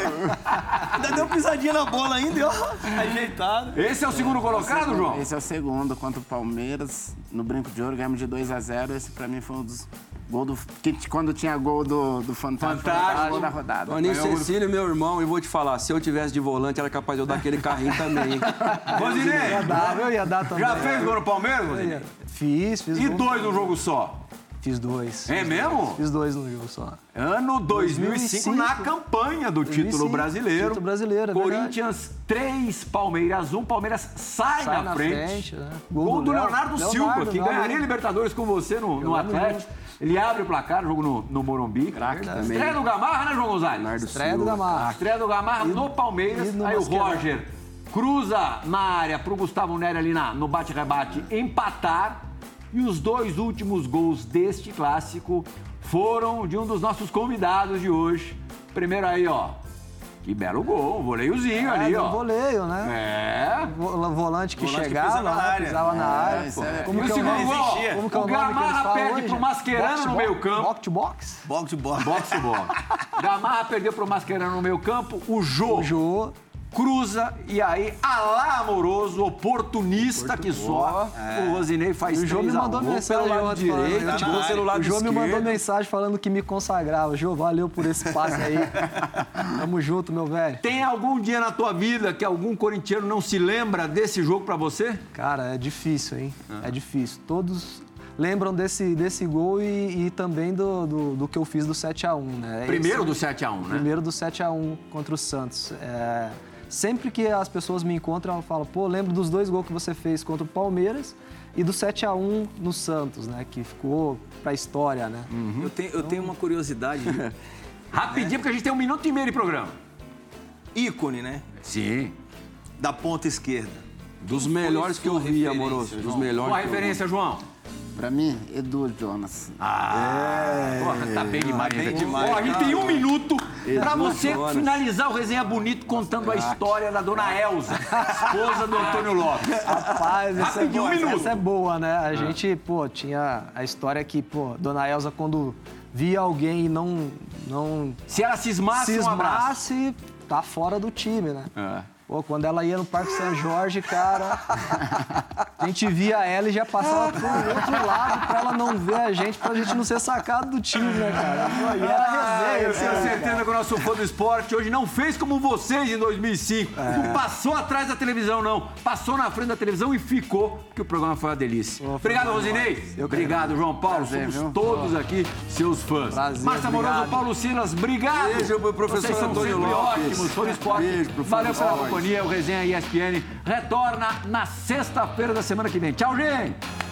S3: Ainda deu pisadinha na bola ainda, e ó. Ajeitado.
S1: Esse é o segundo colocado, João?
S4: Esse é o segundo contra o Palmeiras, no Brinco de Ouro, ganhamos de 2 a 0 Esse pra mim foi um dos gols do. Que, quando tinha gol do, do Fantástico,
S1: Fantástico.
S4: gol da rodada.
S2: Toninho Cecílio, meu irmão, e vou te falar, se eu tivesse de volante, era capaz de eu dar aquele carrinho também. hein? <laughs>
S1: Rosinei,
S5: Ia dar, eu ia dar também.
S1: já fez gol no Palmeiras, Rosinei?
S5: Fiz, fiz
S1: E
S5: gol.
S1: dois no jogo só?
S5: Fiz dois.
S1: É mesmo?
S5: Fiz dois no jogo só.
S1: Ano 2005,
S5: 2005,
S1: na campanha do título
S5: 2005,
S1: brasileiro.
S5: título brasileiro, é
S1: Corinthians 3, Palmeiras 1. Palmeiras sai,
S5: Sai
S1: na,
S5: na
S1: frente.
S5: frente, né?
S1: Gol, do Leonardo,
S5: Leonardo,
S1: Silva, que
S5: Leonardo.
S1: ganharia Libertadores com você no, no Atlético. Ele abre o placar, jogo no, no Morumbi.
S2: Craque também.
S1: Estreia do Gamarra, né, João Gonzalez?
S2: Leonardo
S5: Estreia do
S2: Silva.
S1: A
S5: Gamarra.
S1: estreia do Gamarra no Palmeiras.
S5: e no
S1: aí o. Roger cruza na área pro Gustavo Nery ali na, no bate-rebate empatar. E os dois últimos gols deste clássico foram de um dos nossos convidados de hoje. Primeiro aí, ó. Que belo gol, um voleiozinho ali,
S5: É,
S1: ó.
S5: no voleio, né?
S1: É.
S5: Vo- Volante que
S3: Volante que
S5: chegava,
S3: pisa na
S5: né?
S3: área.
S5: pisava na
S4: É,
S5: área.
S4: isso é-
S5: Como que é o
S1: segundo gol.
S5: Como que é
S1: o
S5: o que
S1: Gamarra perde
S5: hoje?
S1: pro Mascherano
S5: Box to
S1: no
S5: box?
S1: meio campo.
S5: Box to box?
S3: Box de bola.
S1: Boxe to bola. Gamarra perdeu pro Mascherano no meio campo. O Jô
S5: O Jô.
S1: Cruza e aí, alá amoroso, oportunista que só, o Rosinei faz
S5: o Jô me
S1: 3 a
S5: mandou
S1: 1.
S5: mensagem
S2: pelo lado
S5: falando-
S2: direito,
S3: tipo,
S2: pelo lado
S5: O Jô me mandou mensagem falando que me consagrava. Jô, valeu por esse passe aí. <laughs> Tamo junto, meu velho.
S1: Tem algum dia na tua vida que algum corintiano não se lembra desse jogo pra você?
S5: Cara, é difícil, hein? É difícil. Todos lembram desse, desse gol e, e também do, do, do que eu fiz do 7x1, né?
S1: Primeiro
S5: Esse-
S1: do 7x1, né?
S5: Primeiro do 7x1 contra o Santos. É, sempre que as pessoas me encontram, elas falam, pô, lembro dos dois gols que você fez contra o Palmeiras e do 7x1 no Santos, né? Que ficou pra história, né?
S3: Eu tenho, eu tenho uma curiosidade. <laughs>
S1: Rapidinho, porque a gente tem um minuto e meio de programa.
S3: ícone, né?
S1: Sim.
S3: Da ponta esquerda.
S2: Dos
S3: Quem
S2: melhores que eu vi, amoroso. Dos melhores.
S1: Qual a referência, João?
S4: Pra mim, Edu Jonas.
S1: Porra, tá bem demais,
S3: bem
S1: hein, velho?
S3: demais,
S1: Ó, a gente tem um minuto pra
S2: Edu
S1: você
S2: Jonas.
S1: finalizar o Resenha Bonito contando a história da dona Elza, esposa do Antônio Lopes.
S5: Rapaz, essa é,
S1: Rapidinho, um
S5: boa,
S1: minuto.
S5: essa é boa, né? A gente, pô, tinha a história que, pô, Dona Elza, quando via alguém e não, não
S1: Se ela cismasse, um abraço.
S5: cismasse, tá fora do time, né?
S1: É.
S5: Pô, quando ela ia no Parque São Jorge, cara, a gente via ela e já passava pro outro lado pra ela não ver a gente, pra gente não ser sacado do time, né, cara? Pô, e era
S1: Ah,
S5: resenha,
S1: eu tenho
S5: cara.
S1: certeza que o nosso fã do esporte hoje não fez como vocês em 2005. Não passou atrás da televisão, não. Passou na frente da televisão e ficou, porque o programa foi uma delícia. Obrigado. Rosinei. Obrigado, João Paulo.
S4: Prazer,
S1: Somos
S4: viu?
S1: todos aqui seus fãs.
S5: Prazer,
S1: Márcio Amoroso,
S5: obrigado.
S1: Paulo Silas, obrigado.
S2: Beijo pro professor
S1: Vocês são
S2: Antônio
S1: sempre
S2: Lopes.
S1: ótimos, fã do esporte.
S2: Beijo pro fã
S1: Valeu pela. Companhia. O Resenha ESPN retorna na sexta-feira da semana que vem. Tchau, gente.